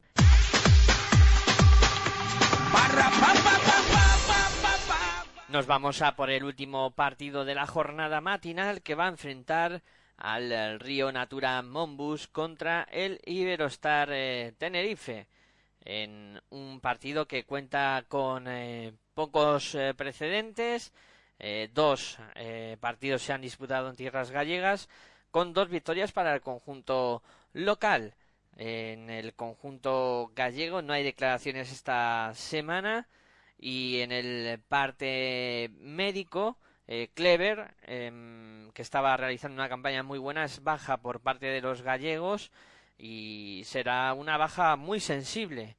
Nos vamos a por el último partido de la jornada matinal que va a enfrentar al Río Natura Monbus contra el Iberostar eh, Tenerife en un partido que cuenta con eh, pocos eh, precedentes. dos partidos se han disputado en tierras gallegas con dos victorias para el conjunto local. En el conjunto gallego no hay declaraciones esta semana y en el parte médico eh, Clever em, que estaba realizando una campaña muy buena es baja por parte de los gallegos y será una baja muy sensible.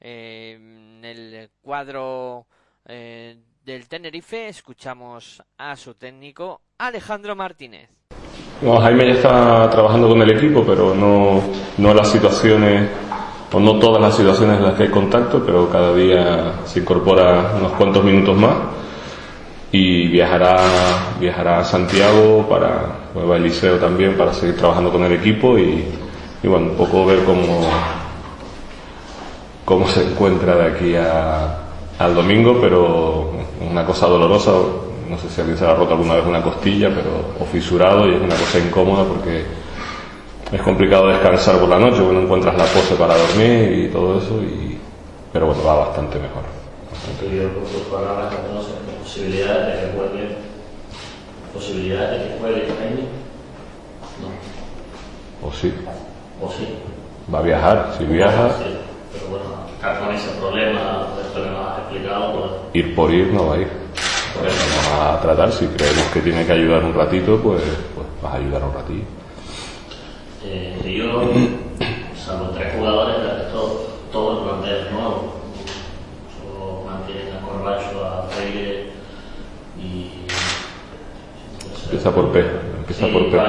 Em, en el cuadro eh, del Tenerife escuchamos a su técnico Alejandro Martínez. Jaime ya está trabajando con el equipo, pero no, no las situaciones, o no todas las situaciones en las que hay contacto, pero cada día se incorpora unos cuantos minutos más y viajará, viajará a Santiago para, pues va Eliseo también para seguir trabajando con el equipo y, bueno, un poco ver cómo, cómo se encuentra de aquí a, al domingo, pero una cosa dolorosa, no sé si alguien se ha roto alguna vez una costilla, pero o fisurado y es una cosa incómoda porque es complicado descansar por la noche, no encuentras la pose para dormir y todo eso, y, pero bueno, va bastante mejor. ¿Posibilidades de que juegue? ¿Posibilidades de que juegue No. ¿O sí? ¿O sí? Va a viajar, si viaja... Sí. Pero bueno, con ese problema, esto que nos has explicado, pues... Ir por ir no va a ir. Vamos a tratar, si creemos que tiene que ayudar un ratito, pues, pues vas a ayudar un ratito. Eh, yo, salvo tres jugadores, todo, todo el Empieza por P. Empieza Sí, por P. Eh.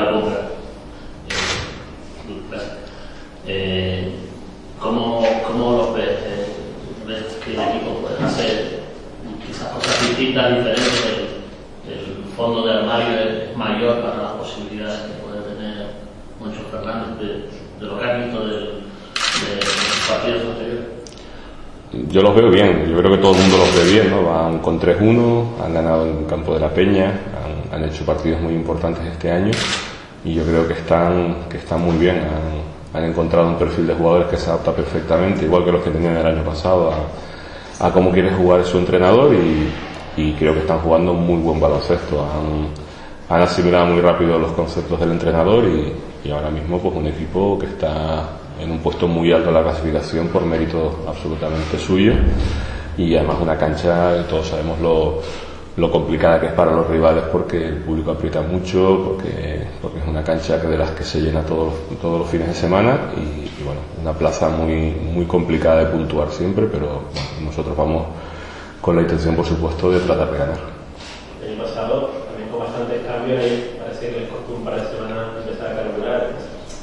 Eh, ¿cómo, ¿Cómo los ves? Eh, ¿Ves que el equipo puede hacer quizás cosas distintas, diferentes? El, el fondo de armario es, mayor para las posibilidades que puede tener Moncho Fernández de, de lo que ha visto del, de partidos anteriores. Yo los veo bien, yo creo que todo el mundo los ve bien, ¿no? Van con 3-1, han ganado en Campo de la Peña, han, han hecho partidos muy importantes este año y yo creo que están, que están muy bien. Han, han encontrado un perfil de jugadores que se adapta perfectamente, igual que los que tenían el año pasado, a, a cómo quiere jugar su entrenador y, y creo que están jugando muy buen baloncesto. Han, han asimilado muy rápido los conceptos del entrenador y, y ahora mismo pues un equipo que está en un puesto muy alto en la clasificación por mérito absolutamente suyo y además una cancha, todos sabemos lo, lo complicada que es para los rivales porque el público aprieta mucho, porque, porque es una cancha de las que se llena todos todos los fines de semana y, y bueno, una plaza muy, muy complicada de puntuar siempre, pero bueno, nosotros vamos con la intención, por supuesto, de tratar de ganar. El año pasado, también con bastantes cambios, ahí parece que les costó un par de semanas empezar a calcular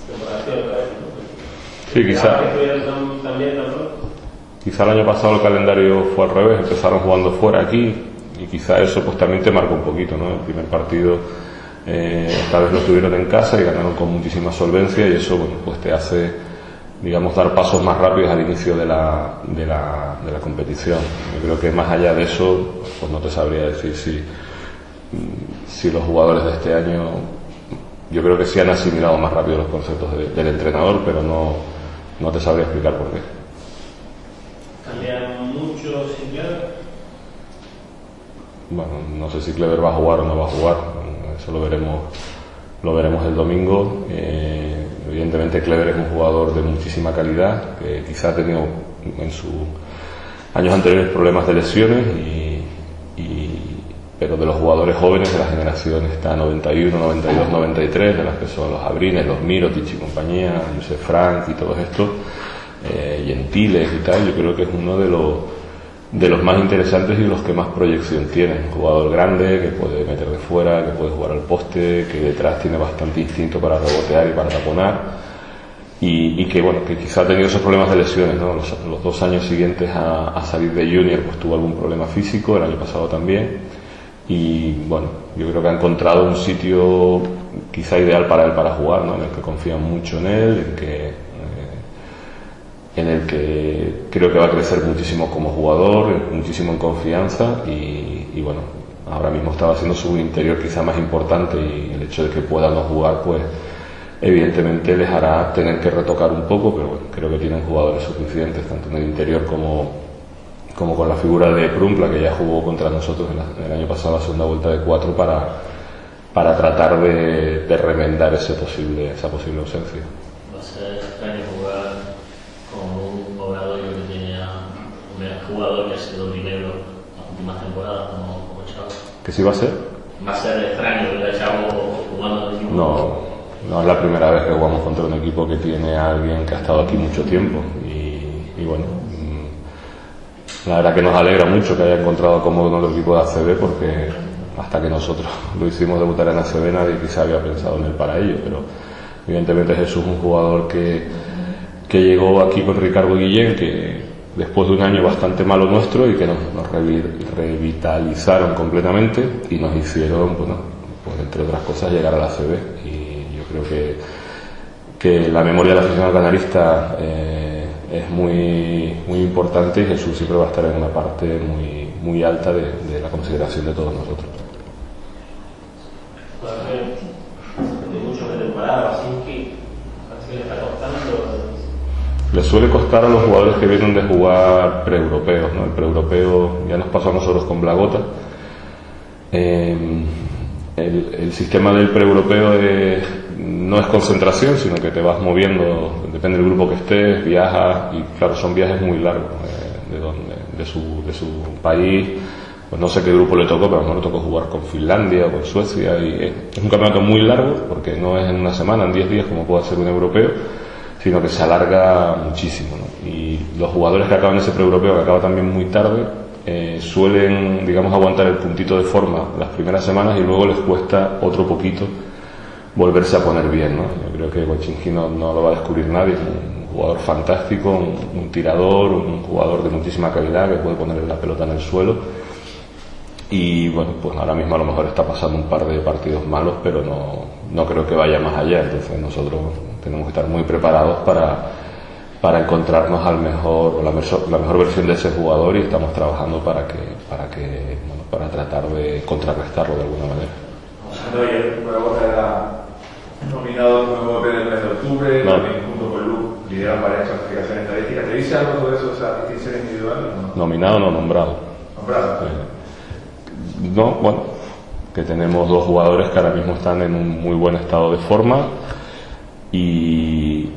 temporada otra vez, ¿no? Sí, quizá. que estuvieron tan, tan bien, tan pronto. Quizá el año pasado el calendario fue al revés, empezaron jugando fuera aquí y quizá eso pues también te marcó un poquito, ¿no? El primer partido eh, esta vez lo tuvieron en casa y ganaron con muchísima solvencia y eso bueno, pues te hace digamos dar pasos más rápidos al inicio de la, de la, competición. Yo creo que más allá de eso pues no te sabría decir si, si los jugadores de este año yo creo que sí han asimilado más rápido los conceptos de- del entrenador, pero no, no te sabría explicar por qué. Cambian mucho sin Clever. Bueno, no sé si Clever va a jugar o no va a jugar, eso lo veremos, lo veremos el domingo. Eh, evidentemente Clever es un jugador de muchísima calidad, que quizá ha tenido en sus años anteriores problemas de lesiones, y, pero de los jugadores jóvenes de la generación está 91, 92, 93, de las que son los Abrines, los Mirotic y compañía, Josef Frank y todos estos, eh, Gentiles y tal, yo creo que es uno de los de los más interesantes y los que más proyección tienen. Un jugador grande que puede meter de fuera, que puede jugar al poste, que detrás tiene bastante instinto para rebotear y para taponar. Y, que bueno, que quizá ha tenido esos problemas de lesiones, ¿no? Los, dos años siguientes a, salir de junior pues tuvo algún problema físico, el año pasado también. Y bueno, yo creo que ha encontrado un sitio quizá ideal para él para jugar, ¿no? En el que confían mucho en él, en que en el que creo que va a crecer muchísimo como jugador, muchísimo en confianza y, bueno, ahora mismo estaba haciendo su interior quizá más importante y el hecho de que pueda no jugar pues evidentemente les hará tener que retocar un poco, pero bueno, creo que tienen jugadores suficientes tanto en el interior como, como con la figura de Prumpla que ya jugó contra nosotros en el año pasado la segunda vuelta de cuatro para, para tratar de, de remendar ese posible, esa posible ausencia. Va a ser extraño jugar con un obradoiro que tiene a un jugador que ha sido minero las últimas temporadas como, como Chavo. ¿Que sí va a ser? Va a ser extraño ver a Chavo jugando. No, no es la primera vez que jugamos contra un equipo que tiene a alguien que ha estado aquí mucho tiempo y, y bueno, mm, la verdad que nos alegra mucho que haya encontrado cómodo nuestro equipo de ACB porque hasta que nosotros lo hicimos debutar en ACB nadie quizá había pensado en él para ello, pero evidentemente Jesús es un jugador que, que llegó aquí con Ricardo Guillén, que después de un año bastante malo nuestro y que nos, nos revi- revitalizaron completamente y nos hicieron, bueno, pues entre otras cosas llegar a la ACB y yo creo que, que la memoria del aficionado canarista eh, es muy, muy importante y Jesús siempre va a estar en una parte muy, muy alta de, de la consideración de todos nosotros. De mucho de temporada, así que parece que le está costando. Le suele costar a los jugadores que vienen de jugar pre-europeos, ¿no? El pre-europeo ya nos pasó a nosotros con Blagota. Eh, el, el sistema del pre-europeo es- no es concentración, sino que te vas moviendo, depende del grupo que estés, viajas, y claro, son viajes muy largos eh, de, donde, de, su, de su país. Pues no sé qué grupo le tocó, pero a lo mejor tocó jugar con Finlandia o con Suecia, y es, es un campeonato muy largo, porque no es en una semana, en 10 días, como puede ser un europeo, sino que se alarga muchísimo. ¿no? Y los jugadores que acaban ese pre-europeo, que acaba también muy tarde, eh, suelen, digamos, aguantar el puntito de forma las primeras semanas y luego les cuesta otro poquito volverse a poner bien, ¿no? Yo creo que Guachinji no, no, lo va a descubrir nadie, es un jugador fantástico, un, un, tirador, un jugador de muchísima calidad que puede poner la pelota en el suelo y bueno, pues ahora mismo a lo mejor está pasando un par de partidos malos, pero no, no creo que vaya más allá, entonces nosotros tenemos que estar muy preparados para, para encontrarnos al mejor, o la, mejor, la mejor versión de ese jugador y estamos trabajando para que, para que, bueno, para tratar de contrarrestarlo de alguna manera. Ayer, era nominado como MVP del mes de octubre, No. también junto con Lu, lideran varias clasificaciones estadísticas. ¿Te dice algo sobre eso, esas distinciones individuales? no? Nominado no nombrado. Nombrado. No, bueno, que tenemos dos jugadores que ahora mismo están en un muy buen estado de forma y,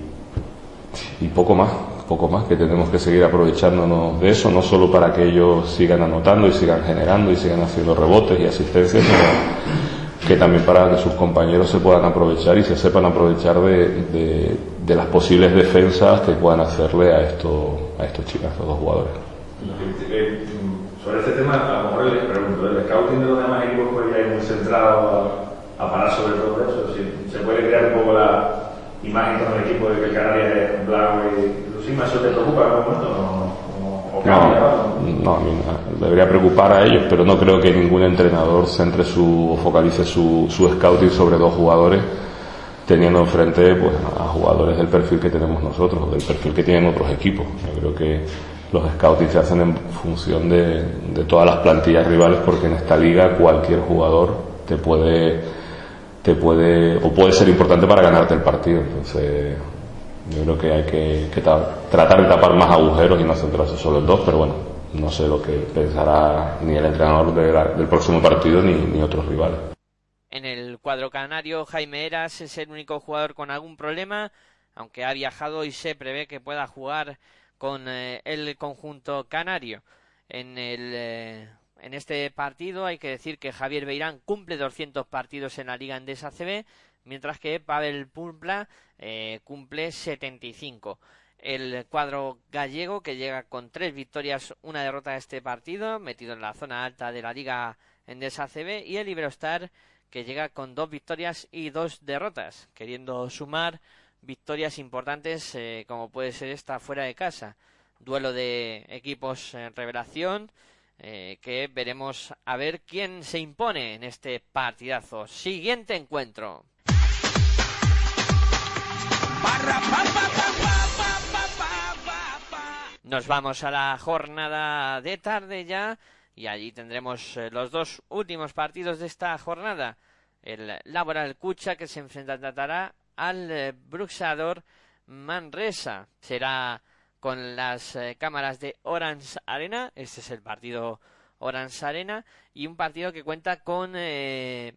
y poco más, poco más, que tenemos que seguir aprovechándonos de eso, no solo para que ellos sigan anotando y sigan generando y sigan haciendo rebotes y asistencias, sino que también para que sus compañeros se puedan aprovechar y se sepan aprovechar de, de, de las posibles defensas que puedan hacerle a, esto, a estos chicos, a estos dos jugadores. Eh, Sobre este tema, a lo mejor les pregunto, ¿el scouting de los demás equipos pues ya es muy centrado a, a parar sobre todo eso? Si se puede crear un poco la imagen con el equipo de que el Canarias es blanco y Lucima, ¿eso te preocupa en algún momento? ¿O, o, o No, no, a mí no, debería preocupar a ellos, pero no creo que ningún entrenador centre su o focalice su, su scouting sobre dos jugadores teniendo enfrente pues, a jugadores del perfil que tenemos nosotros, o del perfil que tienen otros equipos. Yo creo que los scouting se hacen en función de, de todas las plantillas rivales porque en esta liga cualquier jugador te puede te puede o puede ser importante para ganarte el partido. Entonces yo creo que hay que, que ta- tratar de tapar más agujeros y no centrarse solo en dos, pero bueno, no sé lo que pensará ni el entrenador del próximo partido ni, ni otros rivales. En el cuadro canario, Jaime Eras es el único jugador con algún problema, aunque ha viajado y se prevé que pueda jugar con eh, el conjunto canario. En, el, eh, en este partido hay que decir que Javier Beirán cumple 200 partidos en la Liga Endesa CB, mientras que Pavel Pumpla eh, cumple 75. El cuadro gallego que llega con tres victorias, una derrota a este partido, metido en la zona alta de la Liga Endesa CB, y el Iberostar que llega con dos victorias y dos derrotas, queriendo sumar victorias importantes eh, como puede ser esta fuera de casa. Duelo de equipos en revelación eh, que veremos a ver quién se impone en este partidazo. Siguiente encuentro. Nos vamos a la jornada de tarde ya y allí tendremos eh, los dos últimos partidos de esta jornada. El Laboral Cucha que se enfrentará al eh, Bruxador Manresa. Será con las eh, cámaras de Orange Arena. Este es el partido Orange Arena y un partido que cuenta con eh,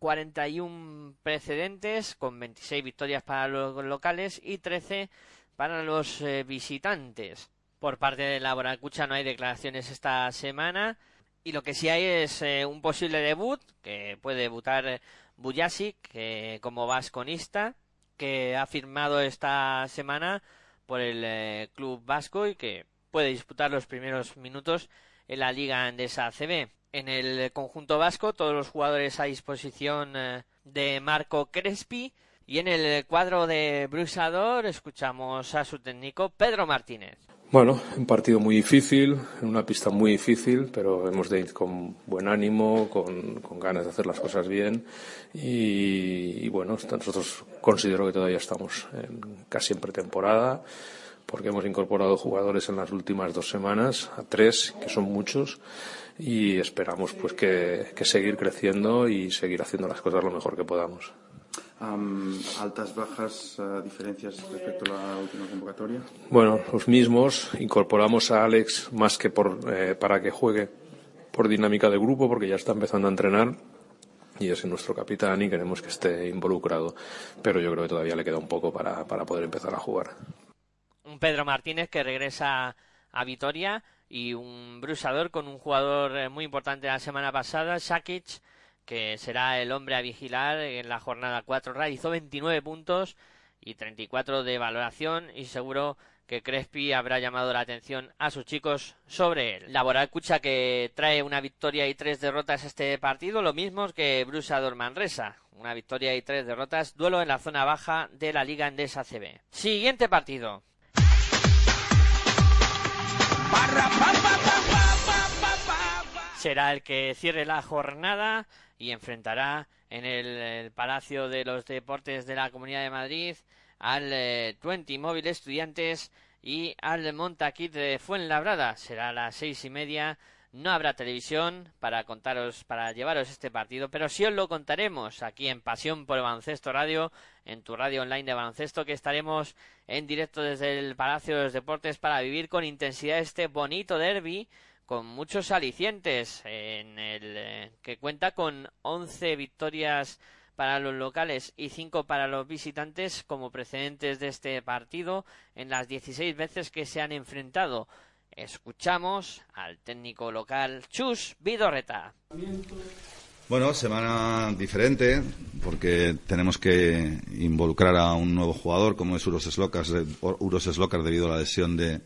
41 precedentes, con 26 victorias para los locales y 13 para los eh, visitantes. Por parte de Laboral Cucha no hay declaraciones esta semana. Y lo que sí hay es eh, un posible debut, que puede debutar eh, Bujasic, que como vasconista, que ha firmado esta semana por el eh, club vasco y que puede disputar los primeros minutos en la Liga Andesa ACB. En el conjunto vasco, todos los jugadores a disposición eh, de Marco Crespi. Y en el cuadro de Brusador escuchamos a su técnico Pedro Martínez. Bueno, un partido muy difícil, en una pista muy difícil, pero hemos de ir con buen ánimo, con, ganas de hacer las cosas bien y, y bueno, nosotros considero que todavía estamos en, casi en pretemporada porque hemos incorporado jugadores en las últimas dos semanas, a tres, que son muchos, y esperamos pues que, que seguir creciendo y seguir haciendo las cosas lo mejor que podamos. Altas, bajas, eh, diferencias respecto a la última convocatoria. Bueno, los mismos. Incorporamos a Alex más que por, eh, para que juegue por dinámica de grupo, porque ya está empezando a entrenar y es nuestro capitán y queremos que esté involucrado. Pero yo creo que todavía le queda un poco para, para poder empezar a jugar. Un Pedro Martínez que regresa a Vitoria y un brusador con un jugador eh, muy importante la semana pasada, Sakic, que será el hombre a vigilar en la jornada 4. Realizó 29 puntos y 34 de valoración y seguro que Crespi habrá llamado la atención a sus chicos sobre él. Laboral Cucha que trae una victoria y tres derrotas este partido, lo mismo que Brusa Dormanresa. Una victoria y tres derrotas, duelo en la zona baja de la Liga Endesa CB. Siguiente partido. Será el que cierre la jornada y enfrentará en el, Palacio de los Deportes de la Comunidad de Madrid al eh, Twenty Móvil Estudiantes y al Montaquit de Fuenlabrada. Será a las seis y media. No habrá televisión para contaros, para llevaros este partido, pero sí os lo contaremos aquí en Pasión por Baloncesto Radio, en tu radio online de baloncesto, que estaremos en directo desde el Palacio de los Deportes para vivir con intensidad este bonito derby con muchos alicientes en el eh, que cuenta con 11 victorias para los locales y 5 para los visitantes como precedentes de este partido en las 16 veces que se han enfrentado. Escuchamos al técnico local Chus Vidorreta. Bueno, semana diferente porque tenemos que involucrar a un nuevo jugador como es Uros Slokar debido a la lesión de,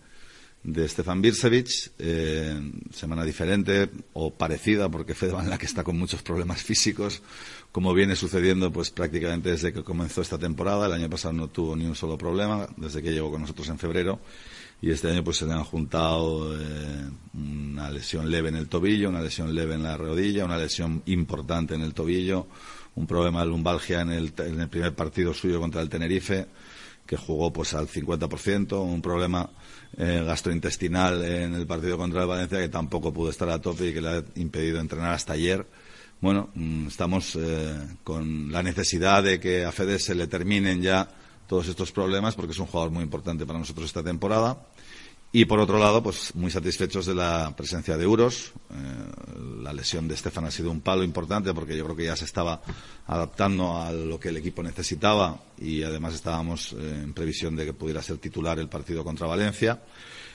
de Stefan Birsevich, eh, semana diferente o parecida porque Fede Van que está con muchos problemas físicos, como viene sucediendo pues prácticamente desde que comenzó esta temporada. El año pasado no tuvo ni un solo problema desde que llegó con nosotros en febrero y este año pues se le han juntado eh, una lesión leve en el tobillo, una lesión leve en la rodilla, una lesión importante en el tobillo, un problema de lumbalgia en el, en el primer partido suyo contra el Tenerife que jugó pues al 50%, un problema eh, gastrointestinal en el partido contra el Valencia que tampoco pudo estar a tope y que le ha impedido entrenar hasta ayer. Bueno, mm, estamos eh, con la necesidad de que a Fede se le terminen ya todos estos problemas porque es un jugador muy importante para nosotros esta temporada. Y por otro lado, pues muy satisfechos de la presencia de Uros. Eh, la lesión de Estefan ha sido un palo importante porque yo creo que ya se estaba adaptando a lo que el equipo necesitaba y además estábamos eh, en previsión de que pudiera ser titular el partido contra Valencia.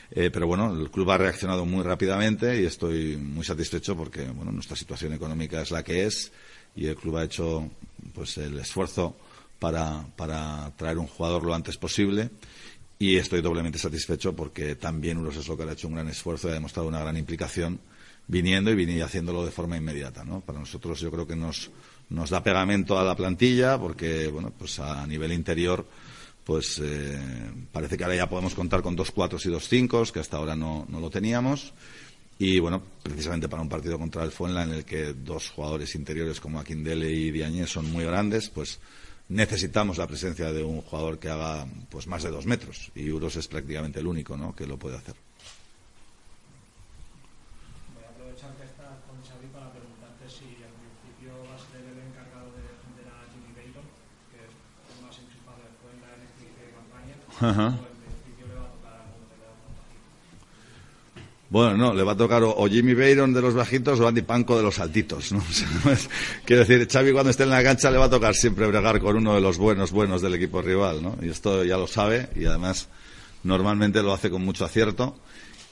Eh, pero bueno, el club ha reaccionado muy rápidamente y estoy muy satisfecho porque bueno, nuestra situación económica es la que es y el club ha hecho pues el esfuerzo para, para traer un jugador lo antes posible y estoy doblemente satisfecho porque también Uros Slocar ha hecho un gran esfuerzo y ha demostrado una gran implicación viniendo y haciéndolo de forma inmediata. ¿no? Para nosotros yo creo que nos, nos da pegamento a la plantilla porque, bueno, pues a nivel interior pues eh, parece que ahora ya podemos contar con dos cuatro y dos cinco, que hasta ahora no, no, lo teníamos. Y bueno, precisamente para un partido contra el Fuenla en el que dos jugadores interiores como Aquindele y Diañez son muy grandes, pues necesitamos la presencia de un jugador que haga pues más de dos metros y Uros es prácticamente el único ¿no? que lo puede hacer. Voy a aprovechar que estás con Xavi para preguntarte si al principio va a ser el encargado de defender a Jimmy Baylor, que es el más enchufado después en la de campaña, Ajá. Bueno, no, le va a tocar o, Jimmy Bayron de los bajitos o Andy Panko de los altitos, ¿no? quiero decir, Xavi cuando esté en la cancha le va a tocar siempre bregar con uno de los buenos buenos del equipo rival, ¿no? Y esto ya lo sabe y además normalmente lo hace con mucho acierto.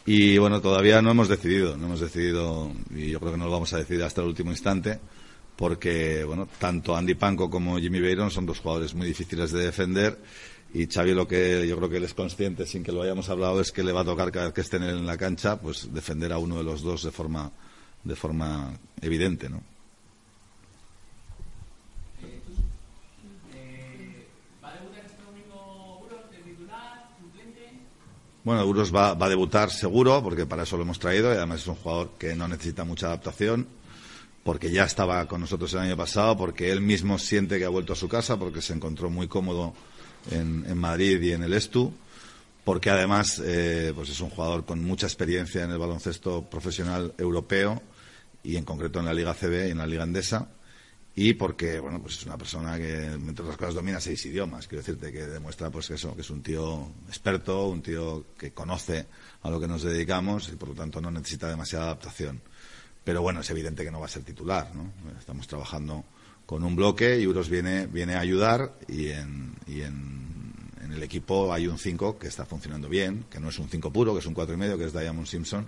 Y bueno, todavía no hemos decidido, no hemos decidido y yo creo que no lo vamos a decidir hasta el último instante porque, bueno, tanto Andy Panko como Jimmy Bayron son dos jugadores muy difíciles de defender y Xavi lo que yo creo que él es consciente, sin que lo hayamos hablado, es que le va a tocar cada vez que estén en la cancha, pues defender a uno de los dos de forma, de forma evidente, ¿no? Bueno, Uros va, va, a debutar seguro, porque para eso lo hemos traído, y además es un jugador que no necesita mucha adaptación, porque ya estaba con nosotros el año pasado, porque él mismo siente que ha vuelto a su casa, porque se encontró muy cómodo en, Madrid y en el Estu, porque además eh, pues es un jugador con mucha experiencia en el baloncesto profesional europeo y en concreto en la Liga CB y en la Liga Endesa y porque bueno pues es una persona que entre otras cosas domina seis idiomas quiero decirte que demuestra pues eso que es un tío experto un tío que conoce a lo que nos dedicamos y por lo tanto no necesita demasiada adaptación pero bueno es evidente que no va a ser titular ¿no? estamos trabajando con un bloque y Uros viene, viene a ayudar y en, el equipo hay un 5 que está funcionando bien, que no es un 5 puro, que es un cuatro y medio, que es Diamond Simpson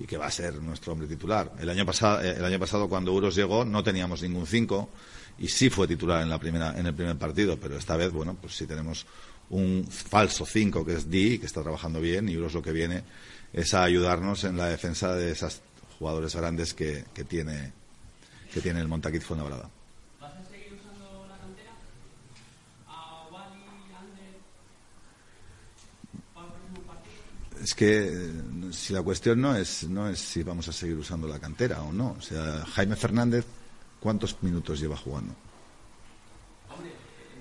y que va a ser nuestro hombre titular. El año pasado, eh, el año pasado cuando Uros llegó no teníamos ningún 5 y sí fue titular en la primera en el primer partido, pero esta vez bueno, pues sí tenemos un falso 5 que es Di, que está trabajando bien, y Uros lo que viene es a ayudarnos en la defensa de esos jugadores grandes que, que tiene que tiene el Montaquit Fuenlabrada. ¿Vas a seguir usando la cantera? ¿A Wally, Ander? ¿Para el próximo partido? Es que eh, si la cuestión no es no es si vamos a seguir usando la cantera o no. O sea, Jaime Fernández, ¿cuántos minutos lleva jugando? Hombre,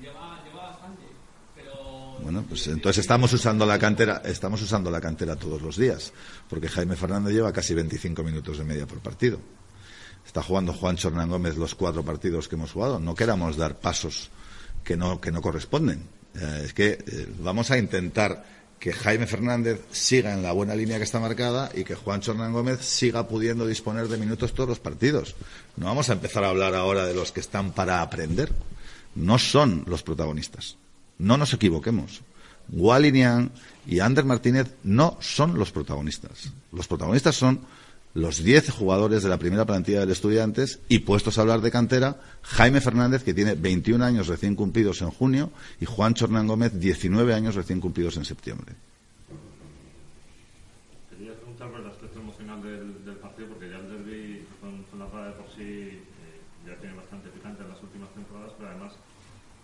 lleva, lleva bastante, pero... Bueno, pues entonces estamos usando la cantera, estamos usando la cantera todos los días, porque Jaime Fernández lleva casi 25 minutos de media por partido. Está jugando Juan Hernán Gómez los cuatro partidos que hemos jugado. No queramos dar pasos que no, que no corresponden. Eh, es que eh, vamos a intentar que Jaime Fernández siga en la buena línea que está marcada y que Juan Hernán Gómez siga pudiendo disponer de minutos todos los partidos. No vamos a empezar a hablar ahora de los que están para aprender. No son los protagonistas. No nos equivoquemos. Walinian y Ander Martínez no son los protagonistas. Los protagonistas son los 10 jugadores de la primera plantilla del Estudiantes y puestos a hablar de cantera, Jaime Fernández, que tiene 21 años recién cumplidos en junio, y Juan Chornán Gómez, 19 años recién cumplidos en septiembre. Quería preguntar por el aspecto emocional del, del partido, porque ya el derby con, con la Rada de por sí eh, ya tiene bastante picante en las últimas temporadas, pero además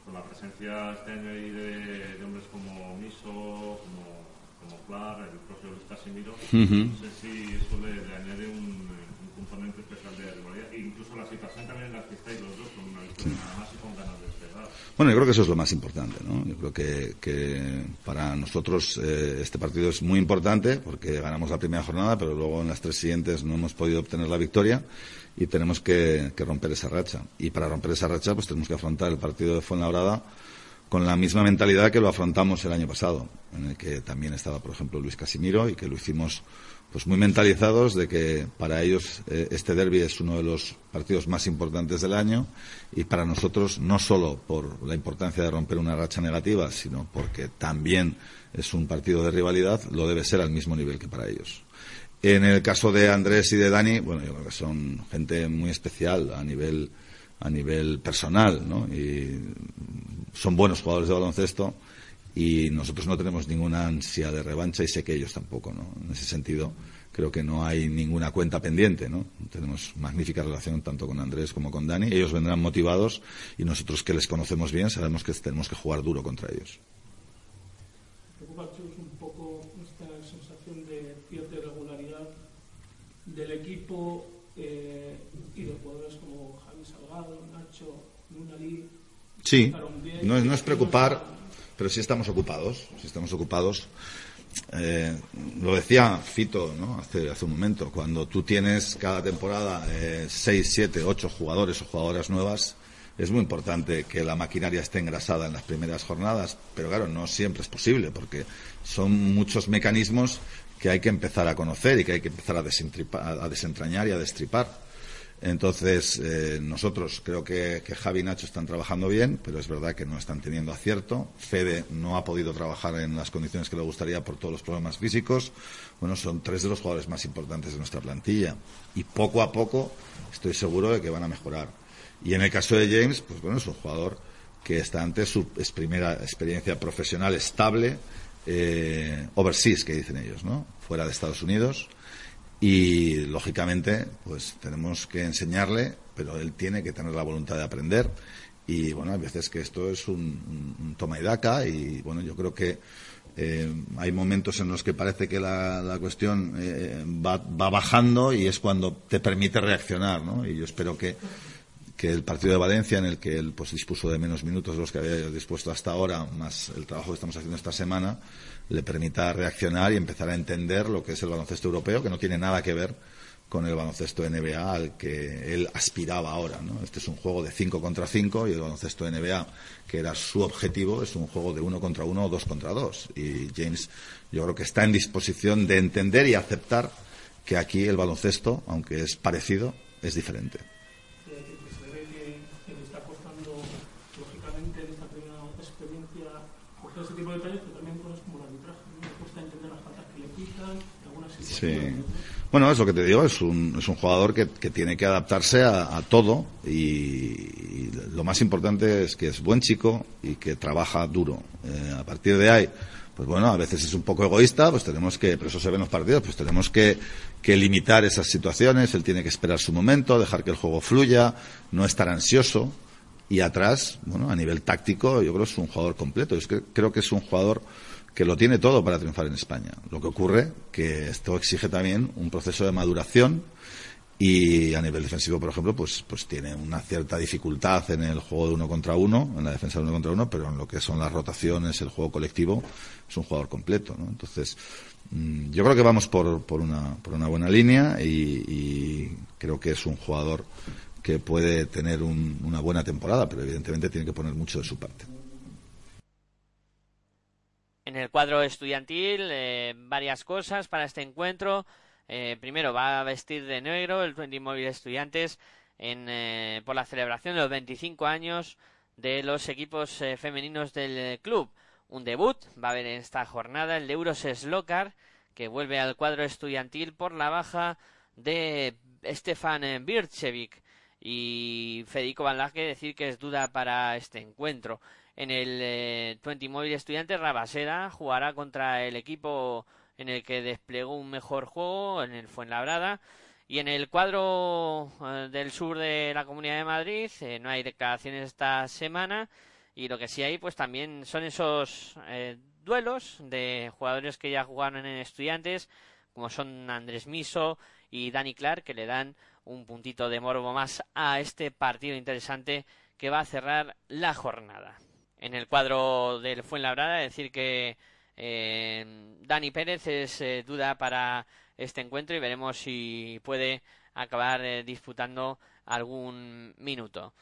con la presencia este año ahí de, de hombres como Miso, como, como Clark, el propio Luis Casimiro, Ujú. no sé si eso le, le añade un, un componente especial de rivalidad, e incluso la situación también en la que estáis los dos, con una victoria nada más y con ganas de despegar. Bueno, yo creo que eso es lo más importante, ¿no? Yo creo que, que para nosotros eh, este partido es muy importante porque ganamos la primera jornada, pero luego en las tres siguientes no hemos podido obtener la victoria y tenemos que, que romper esa racha. Y para romper esa racha, pues tenemos que afrontar el partido de Fuenlabrada con la misma mentalidad que lo afrontamos el año pasado, en el que también estaba, por ejemplo, Luis Casimiro y que lo hicimos pues muy mentalizados de que para ellos eh, este derby es uno de los partidos más importantes del año y para nosotros no solo por la importancia de romper una racha negativa, sino porque también es un partido de rivalidad, lo debe ser al mismo nivel que para ellos. En el caso de Andrés y de Dani, bueno, yo creo que son gente muy especial a nivel a nivel personal, ¿no? Y son buenos jugadores de baloncesto y nosotros no tenemos ninguna ansia de revancha y sé que ellos tampoco, ¿no? En ese sentido, creo que no hay ninguna cuenta pendiente, ¿no? Tenemos magnífica relación tanto con Andrés como con Dani. Ellos vendrán motivados y nosotros que les conocemos bien sabemos que tenemos que jugar duro contra ellos. preocupa un poco esta sensación de cierta irregularidad del equipo eh, y de jugadores como Javi Salgado, Nacho, Nunali. Sí, no es, no es preocupar, pero sí estamos ocupados, sí estamos ocupados. Eh, lo decía Fito hace, hace un momento, cuando tú tienes cada temporada eh, seis, siete, ocho jugadores o jugadoras nuevas, es muy importante que la maquinaria esté engrasada en las primeras jornadas, pero claro, no siempre es posible, porque son muchos mecanismos que hay que empezar a conocer y que hay que empezar a, a desentrañar y a destripar. Entonces, eh, nosotros creo que, que Javi y Nacho están trabajando bien, pero es verdad que no están teniendo acierto. Fede no ha podido trabajar en las condiciones que le gustaría por todos los problemas físicos. Bueno, son tres de los jugadores más importantes de nuestra plantilla. Y poco a poco estoy seguro de que van a mejorar. Y en el caso de James, pues bueno, es un jugador que está ante su primera experiencia profesional estable, eh, overseas, que dicen ellos, ¿no? Fuera de Estados Unidos y lógicamente pues tenemos que enseñarle pero él tiene que tener la voluntad de aprender y bueno hay veces que esto es un, un- toma y daca y bueno yo creo que eh, hay momentos en los que parece que la, la cuestión eh, va, va bajando y es cuando te permite reaccionar ¿no? y yo espero que que el partido de Valencia, en el que él pues, dispuso de menos minutos de los que había dispuesto hasta ahora, más el trabajo que estamos haciendo esta semana, le permita reaccionar y empezar a entender lo que es el baloncesto europeo, que no tiene nada que ver con el baloncesto NBA al que él aspiraba ahora. ¿no? Este es un juego de 5 contra 5 y el baloncesto NBA, que era su objetivo, es un juego de 1 contra 1 o 2 contra 2. Y James, yo creo que está en disposición de entender y aceptar que aquí el baloncesto, aunque es parecido, es diferente. que, que se ve que, que le está costando, lógicamente, en esta primera experiencia, coger ese tipo de detalles, pero también cosas como el arbitraje. ¿no? Le cuesta entender las faltas que le pitan, algunas Sí. Bueno, es lo que te digo, es un, es un jugador que, que tiene que adaptarse a, todo y, lo más importante es que es buen chico y que trabaja duro. Eh, a partir de ahí, pues bueno, a veces es un poco egoísta, pues tenemos que, pero eso se ve en los partidos, pues tenemos que, que limitar esas situaciones, él tiene que esperar su momento, dejar que el juego fluya, no estar ansioso. Y atrás, bueno, a nivel táctico, yo creo que es un jugador completo. Que creo que es un jugador que lo tiene todo para triunfar en España. Lo que ocurre que esto exige también un proceso de maduración y a nivel defensivo, por ejemplo, pues, pues tiene una cierta dificultad en el juego de uno contra uno, en la defensa de uno contra uno, pero en lo que son las rotaciones, el juego colectivo, es un jugador completo, ¿no? Entonces, mm, yo creo que vamos por, por, una, por una buena línea y, creo que es un jugador que puede tener un, una buena temporada, pero evidentemente tiene que poner mucho de su parte. En el cuadro estudiantil, eh, varias cosas para este encuentro. Eh, primero va a vestir de negro el 20 Móvil Estudiantes en, eh, por la celebración de los 25 años de los equipos eh, femeninos del club. Un debut va a haber en esta jornada el de Euros Slokar, que vuelve al cuadro estudiantil por la baja de Stefan Birchevic y Federico Van decir que es duda para este encuentro. En el eh, 20 Móvil Estudiantes, Rabasera jugará contra el equipo en el que desplegó un mejor juego en el Fuenlabrada. Y en el cuadro eh, del sur de la Comunidad de Madrid eh, no hay declaraciones esta semana y lo que sí hay pues también son esos eh, duelos de jugadores que ya jugaron en estudiantes como son Andrés Miso y Dani Clark que le dan un puntito de morbo más a este partido interesante que va a cerrar la jornada. En el cuadro del Fuenlabrada decir que eh, Dani Pérez es eh, duda para este encuentro y veremos si puede acabar eh, disputando algún minuto.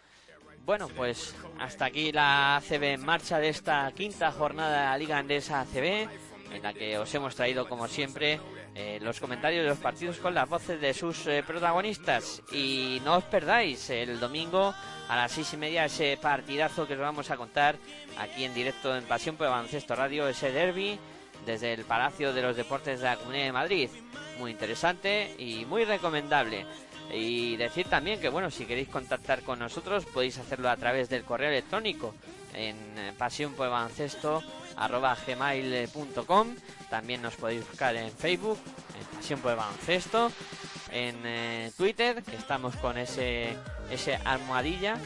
Bueno, pues hasta aquí la ACB en marcha de esta quinta jornada de la Liga Andesa ACB, en la que os hemos traído, como siempre, eh, los comentarios de los partidos con las voces de sus eh, protagonistas. Y no os perdáis el domingo a las seis y media ese partidazo que os vamos a contar aquí en directo en Pasión por Baloncesto Radio, ese derby desde el Palacio de los Deportes de la Comunidad de Madrid. Muy interesante y muy recomendable. Y decir también que, bueno, si queréis contactar con nosotros podéis hacerlo a través del correo electrónico en eh, pasión por baloncesto gmail.com también nos podéis buscar en Facebook en Pasión por el en eh, Twitter que estamos con ese ese almohadilla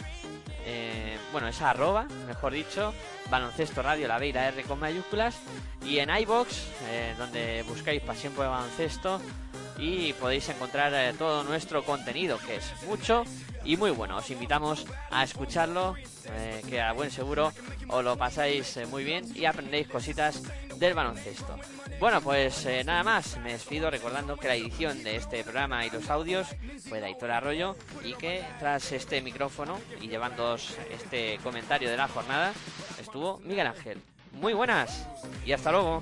eh, bueno esa arroba mejor dicho baloncesto radio la la R con mayúsculas y en iBox eh, donde buscáis Pasión por Baloncesto y podéis encontrar eh, todo nuestro contenido que es mucho y muy bueno. Os invitamos a escucharlo, eh, que a buen seguro os lo pasáis eh, muy bien y aprendéis cositas del baloncesto. Bueno, pues nada más, me despido recordando que la edición de este programa y los audios fue de Aitor Arroyo y que tras este micrófono y llevándoos este comentario de la jornada estuvo Miguel Ángel. Muy buenas y hasta luego.